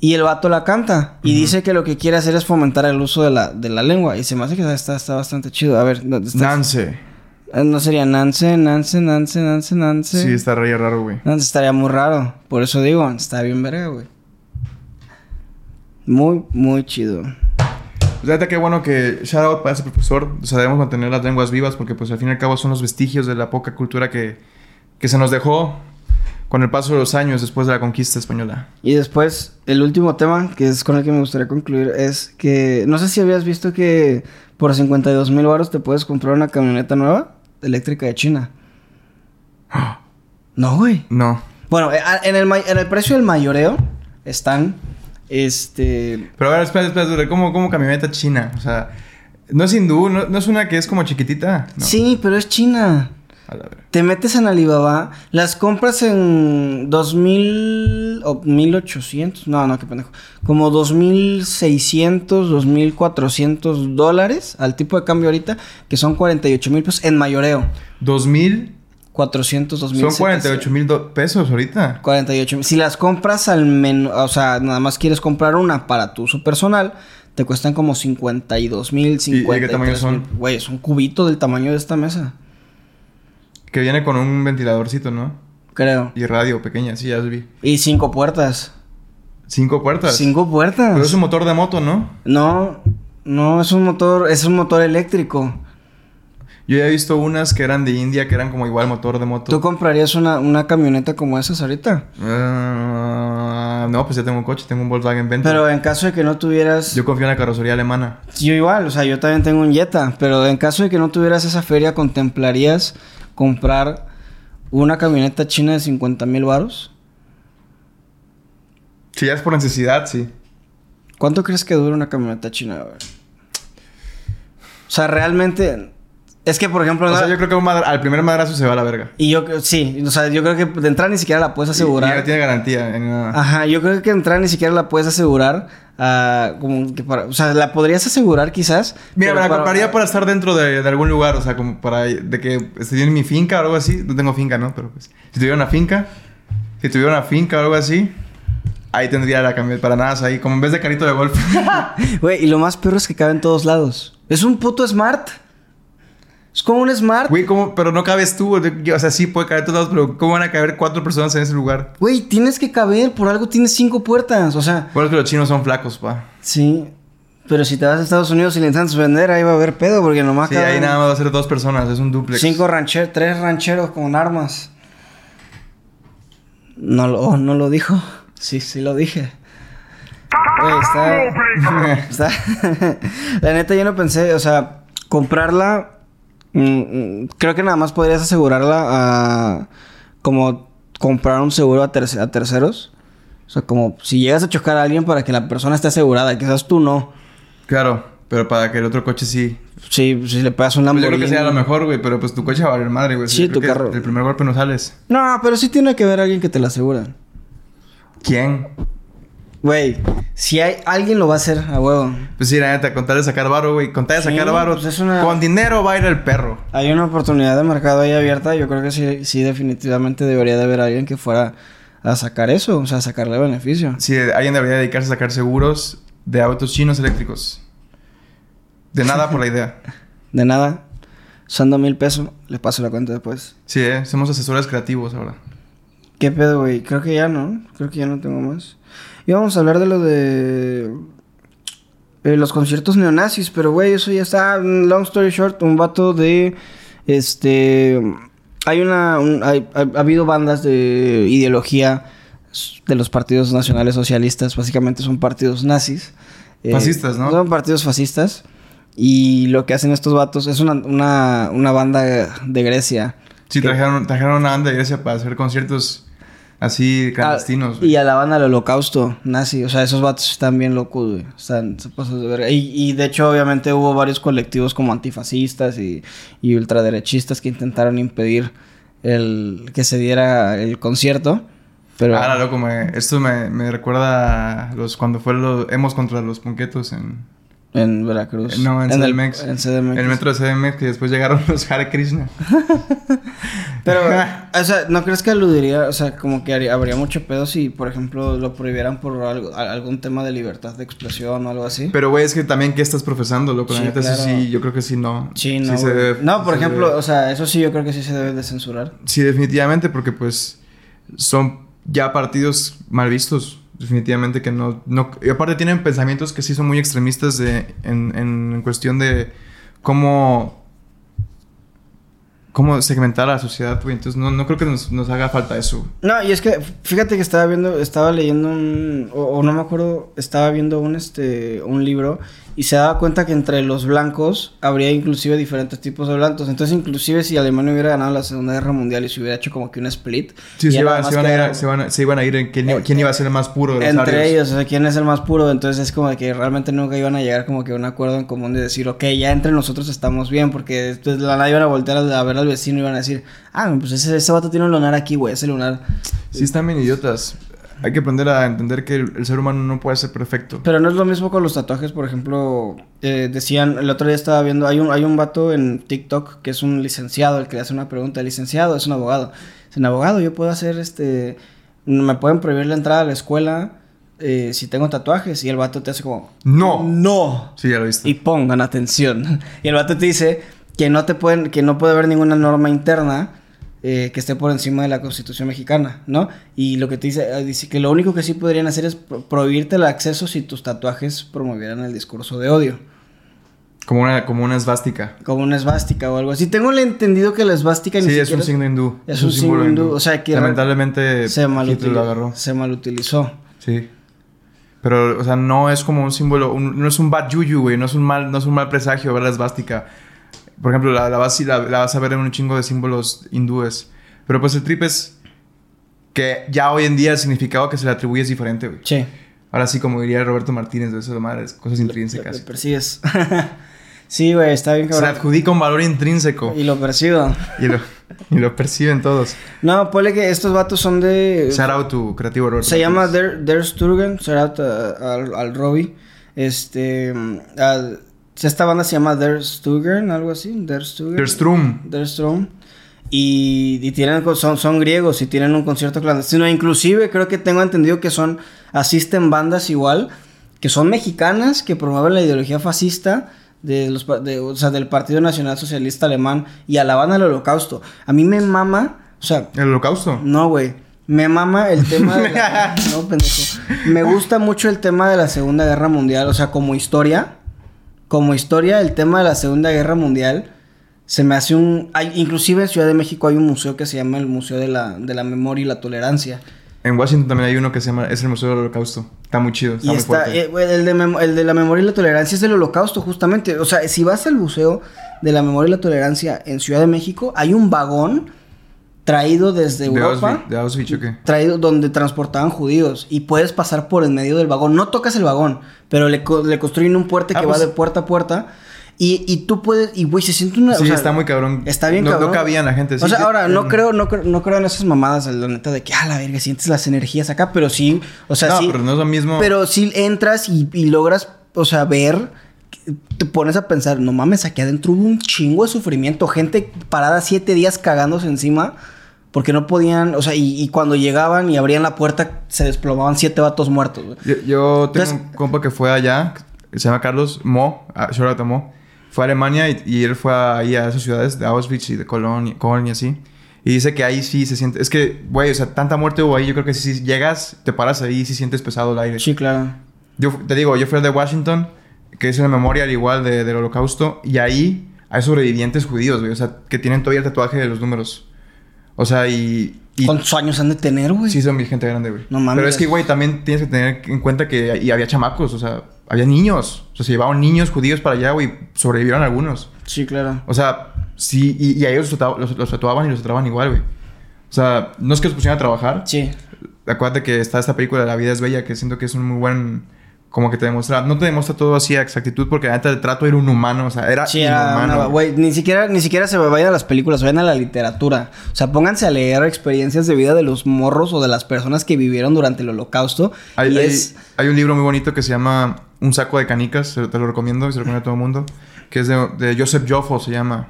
Y el vato la canta. Y dice que lo que quiere hacer es fomentar el uso de la, de la lengua. Y se me hace que está, está bastante chido. A ver, ¿dónde está? Nance. Eh, No sería Nance, Nance, Nance, Nance, Nance. Sí, está re raro, güey. Nance estaría muy raro. Por eso digo, está bien verga, güey. Muy, muy chido. Pues neta, qué bueno que shout out para ese profesor. O sea, debemos mantener las lenguas vivas porque pues al fin y al cabo son los vestigios de la poca cultura que, que se nos dejó con el paso de los años después de la conquista española. Y después, el último tema, que es con el que me gustaría concluir, es que... No sé si habías visto que por 52 mil baros te puedes comprar una camioneta nueva eléctrica de China. No, güey. No. Bueno, eh, a- en el, ma- en el precio del mayoreo están... Este... Pero a ver, espera, espera, espera. ¿Cómo, cómo camioneta china? O sea, no es hindú, no, no es una que es como chiquitita. No. Sí, pero es China. Te metes en Alibaba, las compras en 2000 o 1800, no, no, qué pendejo, como 2600, 2400 dólares al tipo de cambio ahorita, que son 48 mil pesos en mayoreo. 2000 400, 2000. son 48 mil pesos ahorita. 48 mil. Si las compras al menos, o sea, nada más quieres comprar una para tu uso personal, te cuestan como 52 mil, de 50 qué tamaño son? Güey, es un cubito del tamaño de esta mesa, Que viene con un ventiladorcito, ¿no? creo. Y radio pequeña, sí, ya vi. Y cinco puertas. Cinco puertas. Cinco puertas. Pero es un motor de moto, ¿no? No, no, es un motor, es un motor eléctrico. Yo ya he visto unas que eran de India, que eran como igual motor de moto. ¿Tú comprarías una, una camioneta como esas ahorita? Ah, no, pues ya tengo un coche, tengo un Volkswagen Vento. Pero en caso de que no tuvieras... Yo confío en la carrocería alemana. Yo igual, o sea, yo también tengo un Jetta, pero en caso de que no tuvieras esa feria, ¿contemplarías comprar una camioneta china de 50 mil varos? Si ya es por necesidad, sí. ¿Cuánto crees que dura una camioneta china? O sea, realmente... Es que, por ejemplo... O sea, yo creo que madra- al primer madrazo se va a la verga. Y yo, sí, o sea, yo creo que de entrada ni siquiera la puedes asegurar. y no tiene garantía. en nada. Ajá, yo creo que entrar ni siquiera la puedes asegurar. ah, como que para, o sea, la podrías asegurar quizás. Mira, me la para- compraría para estar dentro de, de algún lugar. O sea, como para... De que estuviera en mi finca o algo así. No tengo finca, ¿no? Pero pues... Si tuviera una finca... Si tuviera una finca o algo así... Ahí tendría la camioneta para nada. ahí, como en vez de carrito de golf. Güey, y lo más perro es que cabe en todos lados. Es un puto smart. Es como un smart. Güey, ¿cómo? Pero no cabes tú. O sea, sí puede caber todos lados, pero ¿cómo van a caber cuatro personas en ese lugar? Güey, tienes que caber. Por algo tienes cinco puertas. O sea, Bueno, es que los chinos son flacos, pa. sí. Pero si te vas a Estados Unidos y le intentas vender, ahí va a haber pedo. Porque nomás Sí, caben ahí nada más va a ser dos personas. Es un duplex. Cinco rancheros, tres rancheros con armas. No lo, oh, no lo dijo. Sí, sí lo dije. Güey, está. está- la neta, yo no pensé, o sea, comprarla Mm, mm, creo que nada más podrías asegurarla a... Como comprar un seguro a, terce- a terceros. O sea, como si llegas a chocar a alguien para que la persona esté asegurada. Quizás tú no. Claro, pero para que el otro coche sí. Si, si le pegas un Pues yo Lamborghini... creo que sea lo mejor, güey, pero pues tu coche va a valer madre, güey. Sí, Yo creo tu que carro. El primer golpe no sales. No, pero sí tiene que haber alguien que te la asegura. ¿Quién? Güey, si hay... Alguien lo va a hacer a huevo. Pues sí, la neta, con tal de sacar varo, güey. Con tal de Sí, sacar varo. pues es una- Con dinero va a ir el perro. Hay una oportunidad de mercado ahí abierta. Yo creo que sí, sí definitivamente debería de haber alguien que fuera a sacar eso. O sea, a sacarle beneficio. Sí, alguien debería dedicarse a sacar seguros de autos chinos eléctricos. De nada por la idea. De nada. Son dos mil pesos. Le paso la cuenta después. Sí, eh, somos asesores creativos ahora. ¿Qué pedo, güey? Creo que ya no. Creo que ya no tengo más. Y vamos a hablar de lo de... eh, los conciertos neonazis. Pero, güey, eso ya está... Long story short, un vato de... Este... Hay una... un- hay- ha, ha habido bandas de ideología de los partidos nacionales socialistas. Básicamente son partidos nazis. Eh, Fascistas, ¿no? Son partidos fascistas. Y lo que hacen estos vatos... Es una, una, una banda de Grecia. Sí, que- trajeron, trajeron una banda de Grecia para hacer conciertos así clandestinos. Ah, y alaban al holocausto nazi. O sea, esos vatos están bien locos, güey. Están se pasan de verga. Y, y de hecho, obviamente, hubo varios colectivos como antifascistas y, y ultraderechistas que intentaron impedir el que se diera el concierto. Pero Ah, loco, me- esto me, me recuerda a los cuando fue los hemos contra los punquetos en, en Veracruz. no, en, el- CDMX. en CDMX. El metro de CDMX que después llegaron los Hare Krishna. Pero, o sea, ¿no crees que aludiría, o sea, como que haría- habría mucho pedo si, por ejemplo, lo prohibieran por algo, algún tema de libertad de expresión o algo así? Pero güey, es que también qué estás profesando, loco. Sí, neta, eso claro. sí, yo creo que sí no. Sí, no. se güey. debe- no, por se ejemplo, debe. o sea, eso sí yo creo que sí se debe de censurar. Sí, definitivamente, porque pues son ya partidos mal vistos. Definitivamente que no, no... Y aparte tienen pensamientos que sí son muy extremistas de, en, en cuestión de cómo... Cómo segmentar a la sociedad. Entonces no, no creo que nos, nos haga falta eso. No, y es que fíjate que estaba viendo, estaba leyendo un, o, o no me acuerdo, estaba viendo un este, un libro y se daba cuenta que entre los blancos habría inclusive diferentes tipos de blancos. Entonces, inclusive si Alemania hubiera ganado la Segunda Guerra Mundial y se hubiera hecho como que un split, Sí, se, iba- iban a ir, quedara- a- se, van a- se iban a ir en quién, iba- Eh, quién iba a ser el más puro de los entre ellos, o sea, quién es el más puro, entonces es como que realmente nunca iban a llegar como que a un acuerdo en común de decir, ok, ya entre nosotros estamos bien, porque después de la nada iban a voltear a, a ver al vecino y iban a decir, ah, pues ese, ese vato tiene un lunar aquí, güey, ese lunar. Sí, están bien idiotas. Hay que aprender a entender que el, el ser humano no puede ser perfecto. Pero no es lo mismo con los tatuajes, por ejemplo, eh, decían, el otro día estaba viendo, hay un, hay un vato en TikTok que es un licenciado, el que le hace una pregunta, licenciado, es un abogado. Es un abogado, yo puedo hacer este, me pueden prohibir la entrada a la escuela eh, si tengo tatuajes. Y el vato te hace como, No. no. Sí, ya lo viste. Y pongan atención. Y el vato te dice que no te pueden, que no puede haber ninguna norma interna eh, que esté por encima de la Constitución mexicana, ¿no? Y lo que te dice, eh, dice que lo único que sí podrían hacer es pro- prohibirte el acceso si tus tatuajes promovieran el discurso de odio. Como una, como una esvástica. Como una esvástica o algo así. Tengo el entendido que la esvástica ni Sí, es un signo hindú. es un símbolo hindú. O sea, que Lamentablemente se, Hitler malutil- lo agarró. se malutilizó. Sí. Pero, o sea, no es como un símbolo, un- no es un bad yuyu, güey. No es un mal, no es un mal presagio ver la esvástica. Por ejemplo, la, la vas, la, la vas a ver en un chingo de símbolos hindúes. Pero pues el trip es que ya hoy en día el significado que se le atribuye es diferente, güey. Sí. Ahora sí, como diría Roberto Martínez, de eso de madres, cosas Lo intrínsecas. persigues. sí, güey, está bien Se le cabrón. adjudica un valor intrínseco Y lo persigo. y lo, y lo perciben todos. No, ponle que estos vatos son de... Shout out creativo Roberto. Se llama Martínez. Der, Der Sturgen, shout out a- al, al Robbie. Este. al- esta banda se llama Der Stugern, algo así. Der Stugern. Der Strum. Der Strum. Y, y tienen, son, son griegos y tienen un concierto clandestino. Inclusive creo que tengo entendido que son. Asisten bandas igual. Que son mexicanas, que promueven la ideología fascista. De los, de- o sea, del Partido Nacional Socialista Alemán. Y alaban al holocausto. A mí me mama. O sea, El holocausto. no, güey. Me mama el tema de la... No, pendejo. Me gusta mucho el tema de la Segunda Guerra Mundial. O sea, como historia. Como historia, el tema de la Segunda Guerra Mundial. Se me hace un... Hay, inclusive en Ciudad de México hay un museo que se llama el Museo de la, de la Memoria y la Tolerancia. En Washington también hay uno que se llama... Es el Museo del Holocausto. Está muy chido. Está y muy está... fuerte. eh, el, de el de la Memoria y la Tolerancia es del Holocausto, justamente. O sea, si vas al museo, de la memoria y la tolerancia en Ciudad de México, hay un vagón traído desde ¿De Europa. Auschwitz, ¿De Auschwitz o qué? Traído donde transportaban judíos y puedes pasar por en medio del vagón. No tocas el vagón, pero le, co- le construyen un puente Ah, que pues- va de puerta a puerta. Y, y tú puedes, y güey, se siente una. Sí, o sea, está muy cabrón. Está bien no, cabrón. No cabía en la gente. o sea, que- ahora, no creo, no, creo- no creo en esas mamadas, la neta, de que, ah, la verga, sientes las energías acá, pero sí, o sea, no, sí. pero no es lo mismo. Pero sí entras y, y logras, o sea, ver, te pones a pensar, no mames, aquí adentro hubo un chingo de sufrimiento, gente parada siete días cagándose encima. Porque no podían, o sea, y, y cuando llegaban y abrían la puerta, se desplomaban siete vatos muertos. güey. Yo, yo tengo Entonces- un compa que fue allá, se llama Carlos Mo, ah, shout out a Mo. Fue a Alemania y, y él fue ahí a esas ciudades de Auschwitz y de Colonia, Colonia así. Y dice que ahí sí se siente. Es que, güey, o sea, tanta muerte hubo ahí. Yo creo que si llegas, te paras ahí y sí sientes pesado el aire. Sí, claro. Yo te digo, yo fui al de Washington, que es una memorial igual de- del holocausto, y ahí hay sobrevivientes judíos, güey, o sea, que tienen todavía el tatuaje de los números. O sea, y... y ¿Cuántos años han de tener, güey? sí son mi gente grande, güey. No mames. Pero es que, güey, también tienes que tener en cuenta que y había chamacos, o sea, había niños. O sea, se llevaban niños judíos para allá, güey, sobrevivieron algunos. Sí, claro. O sea, sí, y, y a ellos los, los, los tatuaban y los trataban igual, güey. O sea, no es que los pusieran a trabajar, Sí. Acuérdate que está esta película La vida es bella, que siento que es un muy buen... Como que te demuestra... No te demuestra todo así a exactitud, porque la neta el trato era un humano, o sea, era Sí, inhumano. güey, ni siquiera, ni siquiera se vayan a las películas, vayan a la literatura. O sea, pónganse a leer experiencias de vida de los morros o de las personas que vivieron durante el holocausto. Hay, y hay- es... hay un libro muy bonito que se llama Un saco de canicas, te lo recomiendo y se lo recomiendo a todo el mundo, que es de, de Joseph Joffo, se llama.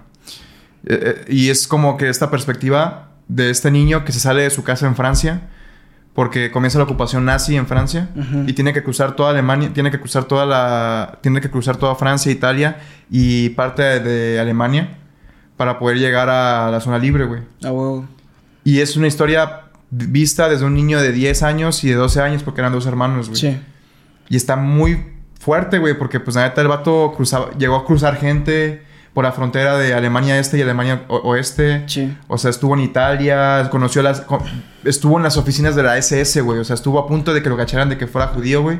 Eh, eh, y es como que esta perspectiva de este niño que se sale de su casa en Francia porque comienza la ocupación nazi en Francia Ujú. y tiene que cruzar toda Alemania, tiene que cruzar toda la tiene que cruzar toda Francia, Italia y parte de, de Alemania para poder llegar a la zona libre, güey. Ah, huevo. Y es una historia vista desde un niño de 10 años y de 12 años porque eran dos hermanos, güey. Sí. Y está muy fuerte, güey, porque pues la neta el vato cruzaba, llegó a cruzar gente por la frontera de Alemania Este y Alemania Oeste. Sí. O sea, estuvo en Italia, conoció las... estuvo en las oficinas de la SS, güey. O sea, estuvo a punto de que lo cacharan de que fuera judío, güey.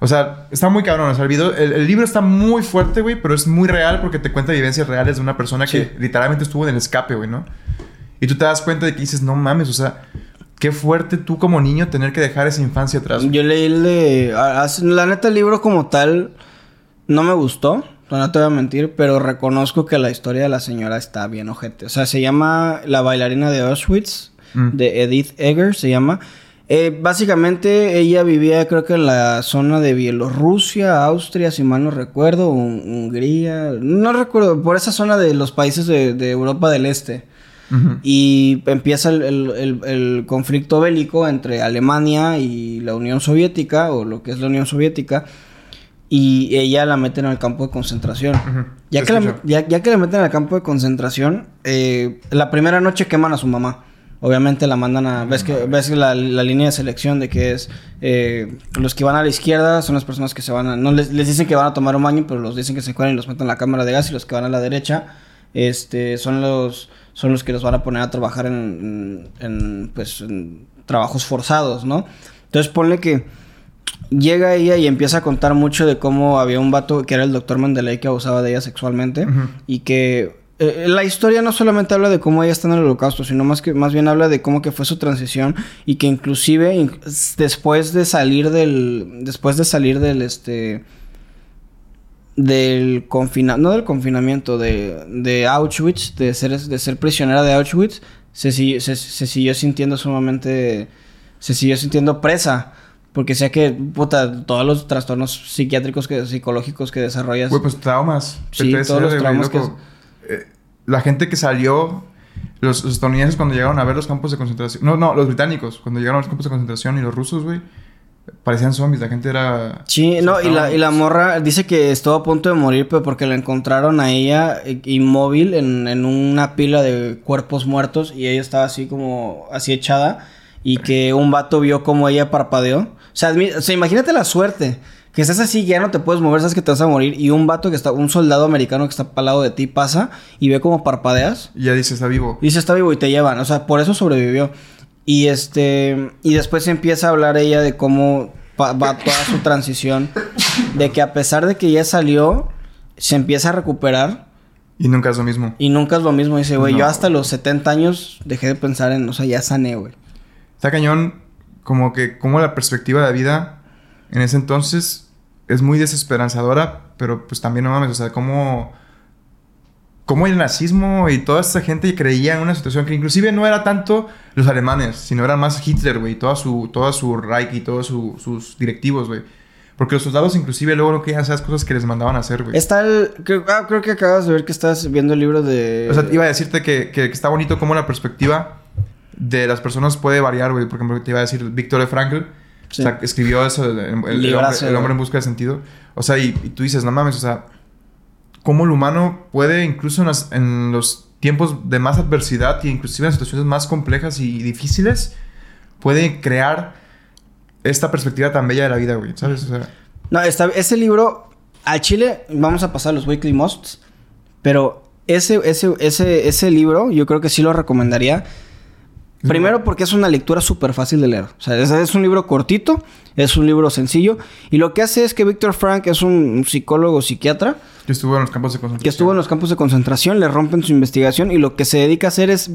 O sea, está muy cabrón. O sea, el, video- el, el libro está muy fuerte, güey, pero es muy real porque te cuenta vivencias reales de una persona que literalmente estuvo en el escape, güey, ¿no? Y tú te das cuenta de que dices, no mames, o sea, qué fuerte tú como niño tener que dejar esa infancia atrás. güey. Yo leí a- La neta, el libro como tal no me gustó. No te voy a mentir, pero reconozco que la historia de la señora está bien ojete. O sea, se llama La bailarina de Auschwitz, Mm. de Edith Egger, se llama. Eh, básicamente, ella vivía, creo que en la zona de Bielorrusia, Austria, si mal no recuerdo, Hun- Hungría, no recuerdo, por esa zona de los países de, de Europa del Este. Y empieza el, el- el- el conflicto bélico entre Alemania y la Unión Soviética, o lo que es la Unión Soviética, y ella la meten al campo de concentración. Ya, que la, ya, ya que la meten al campo de concentración, eh, la primera noche queman a su mamá. Obviamente la mandan a... ¿Ves, que, ves que la, la línea de selección de que es... eh, los que van a la izquierda son las personas que se van a... No les, les dicen que van a tomar un baño, pero los dicen que se cuelan y los meten en la cámara de gas. Y los que van a la derecha este, son, los, son los que los van a poner a trabajar en, en, en, pues, en trabajos forzados, ¿no? Entonces ponle que llega ella y empieza a contar mucho de cómo había un vato que era el doctor Mendeley que abusaba de ella sexualmente y que eh, la historia no solamente habla de cómo ella está en el holocausto, sino más que más bien habla de cómo que fue su transición y que inclusive in- después de salir del después de salir del este del confinamiento, no del confinamiento, de, de Auschwitz, de ser, de ser prisionera de Auschwitz, se, se siguió sintiendo sumamente, se siguió sintiendo presa. Porque sea que, puta, todos los trastornos psiquiátricos, que, psicológicos que desarrollas. Güey, pues traumas. Sí, PTSD, todos los traumas. Eh, la gente que salió, los, los estadounidenses cuando llegaron a ver los campos de concentración. No, no, los británicos, cuando llegaron a los campos de concentración y los rusos, güey, parecían zombies. La gente era. Sí, no, y la, y la morra dice que estuvo a punto de morir, pero porque la encontraron a ella eh, inmóvil en, en una pila de cuerpos muertos y ella estaba así como, así echada y que un vato vio como ella parpadeó. O sea, o sea, imagínate la suerte. Que estás así, ya no te puedes mover, sabes que te vas a morir. Y un vato que está, un soldado americano que está al lado de ti pasa y ve como parpadeas. Y ya dice, está vivo. Dice, está vivo y te llevan. O sea, por eso sobrevivió. Y este. Y después empieza a hablar ella de cómo va toda su transición. De que a pesar de que ya salió, se empieza a recuperar. Y nunca es lo mismo. Y nunca es lo mismo. Dice, güey, No. yo hasta los 70 años dejé de pensar en, o sea, ya sané, güey. Está cañón como que como la perspectiva de vida en ese entonces es muy desesperanzadora, pero pues también no mames, o sea, como como el nazismo y toda esta gente creía en una situación que inclusive no era tanto los alemanes, sino era más Hitler, güey, toda su toda su Reich y todos su- sus directivos, güey. Porque los soldados inclusive luego no querían hacer las cosas que les mandaban a hacer, güey. Está el... Creo, ah, creo que acabas de ver que estás viendo el libro de... O sea, iba a decirte que, que- que está bonito cómo la perspectiva de las personas puede variar, güey. Por ejemplo, te iba a decir Víctor E. Frankl. Sí. O sea, escribió eso, el, el- el hombre, el hombre en busca de sentido. O sea, y, y tú dices, no mames, o sea, cómo el humano puede, incluso en, las- en los tiempos de más adversidad y inclusive en situaciones más complejas y difíciles, puede crear esta perspectiva tan bella de la vida, güey. ¿Sabes? O sea, No, está, ese libro, al Chile, vamos a pasar los weekly musts, pero ese, ese, ese, ese libro yo creo que sí lo recomendaría. Primero porque es una lectura súper fácil de leer. O sea, es, es un libro cortito, es un libro sencillo. Y lo que hace es que Víctor Frank es un, un psicólogo psiquiatra que estuvo en los campos de concentración. que estuvo en los campos de concentración, le rompen su investigación y lo que se dedica a hacer es,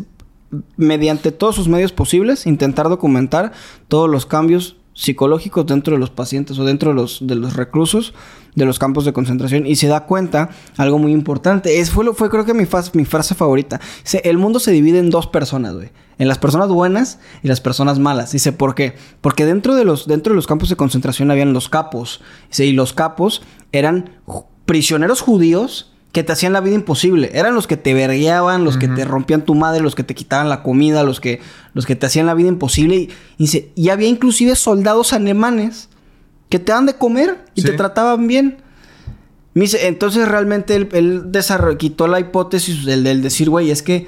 mediante todos sus medios posibles, intentar documentar todos los cambios psicológicos dentro de los pacientes o dentro de los, de los reclusos de los campos de concentración y se da cuenta algo muy importante. Es, fue, fue creo que mi, mi frase favorita. Dice, el mundo se divide en dos personas, güey. En las personas buenas y las personas malas. Dice, ¿por qué? Porque dentro de los, dentro de los campos de concentración habían los capos. Y los capos eran prisioneros judíos que te hacían la vida imposible. Eran los que te vergueaban, los que te rompían tu madre, los que te quitaban la comida, los que, los que te hacían la vida imposible. Y, y dice, y había inclusive soldados alemanes que te dan de comer y Sí. te trataban bien. Me dice, entonces realmente él, él quitó la hipótesis del, del decir, güey, es que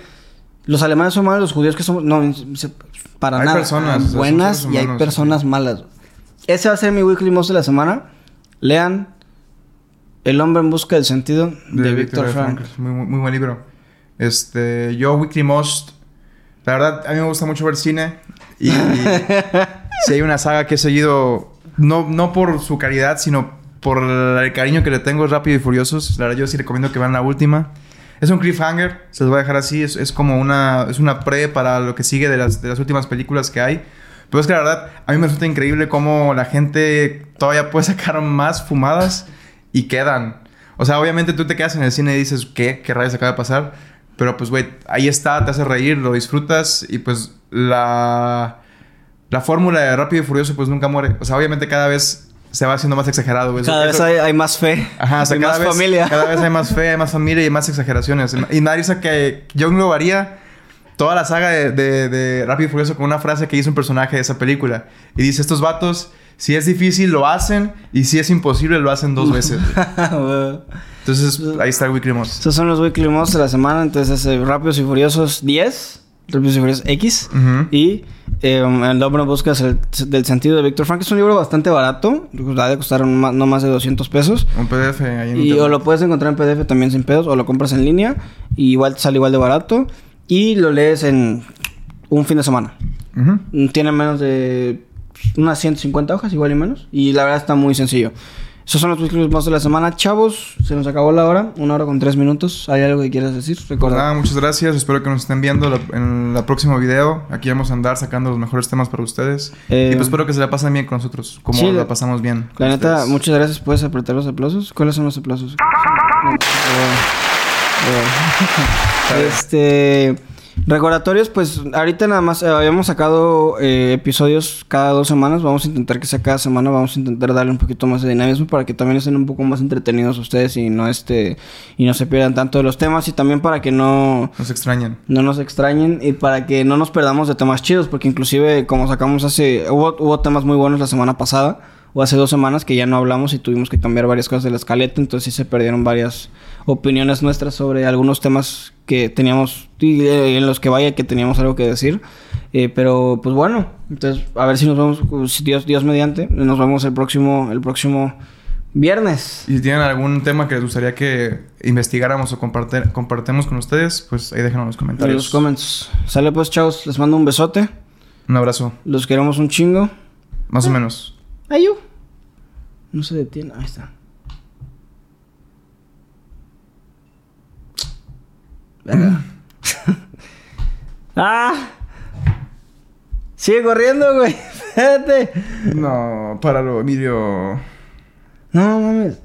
los alemanes son malos, los judíos que somos... No, se- para Hay nada. personas, sea, son buenas y hay personas malas. Ese va a ser mi weekly most de la semana. Lean El hombre en busca del sentido de, Víctor Frank. Muy, muy, muy buen libro. Este, yo, Weekly Most, la verdad, a mí me gusta mucho ver cine. Y, si hay una saga que he seguido, no, no por su calidad, sino por el cariño que le tengo, Rápido y Furiosos. La verdad, yo sí recomiendo que vean la última. Es un cliffhanger, se los voy a dejar así. Es, es como una, es una pre para lo que sigue de las, de las últimas películas que hay. Pero es que la verdad, a mí me resulta increíble cómo la gente todavía puede sacar más fumadas y quedan. O sea, obviamente tú te quedas en el cine y dices, ¿qué? ¿Qué rayos acaba de pasar? Pero pues, güey, ahí está, te hace reír, lo disfrutas y pues la, la fórmula de Rápido y Furioso pues nunca muere. O sea, obviamente cada vez se va haciendo más exagerado. güey. Cada Eso- vez hay, hay más fe. Ajá, o sea, y cada más vez, familia. Cada vez hay más fe, hay más familia y más exageraciones. Y da risa que yo englobaría toda la saga de, de, de Rápido y Furioso con una frase que hizo un personaje de esa película. Y dice, estos vatos, si es difícil, lo hacen. Y si es imposible, lo hacen dos veces. Entonces, ahí está el Weekly Most. Estos son los weekly most de la semana. Entonces, eh, Rápidos y Furiosos 10. Rápidos y Furiosos X. Ujú. Y eh, El hombre busca del, del sentido de Víctor Frank. Es un libro bastante barato. Ha de costar un no más de 200 pesos. Un PDF ahí en Y internet. o lo puedes encontrar en PDF también sin pedos. O lo compras en línea. Y igual te sale igual de barato. Y lo lees en un fin de semana. Tiene menos de unas 150 hojas, igual y menos. Y la verdad está muy sencillo. Esos son los weekly most de la semana. Chavos, se nos acabó la hora. Una hora con tres minutos. ¿Hay algo que quieras decir? Pues Recuerda. nada, muchas gracias. Espero que nos estén viendo la- en el próximo video. Aquí vamos a andar sacando los mejores temas para ustedes. Eh, y pues espero que se la pasen bien con nosotros. Como sí, la la- pasamos bien. con La neta, ustedes. muchas gracias. ¿Puedes apretar los aplausos? ¿Cuáles son los aplausos? Eh, eh. este. Recordatorios, pues ahorita nada más eh, habíamos sacado eh, episodios cada dos semanas. Vamos a intentar que sea cada semana. Vamos a intentar darle un poquito más de dinamismo para que también estén un poco más entretenidos ustedes y no este y no se pierdan tanto de los temas y también para que no Nos extrañan. no nos extrañen y para que no nos perdamos de temas chidos, porque inclusive como sacamos hace, hubo, hubo temas muy buenos la semana pasada, o hace dos semanas que ya no hablamos y tuvimos que cambiar varias cosas de la escaleta, entonces sí se perdieron varias opiniones nuestras sobre algunos temas que teníamos, y, eh, en los que vaya que teníamos algo que decir, Eh, pero pues bueno, entonces a ver si nos vemos, si Dios, Dios mediante, nos vemos el próximo, el próximo viernes. Y si tienen algún tema que les gustaría que investigáramos o compartir, compartemos con ustedes, pues ahí déjenlo en los En comentarios. los comments. Sale pues, chavos, les mando un besote, Un abrazo. los queremos un chingo. Más o menos. Ayu. No se detiene. Ahí está. ¡Ah! Sigue corriendo, güey. Espérate. No, páralo, Emilio. No mames.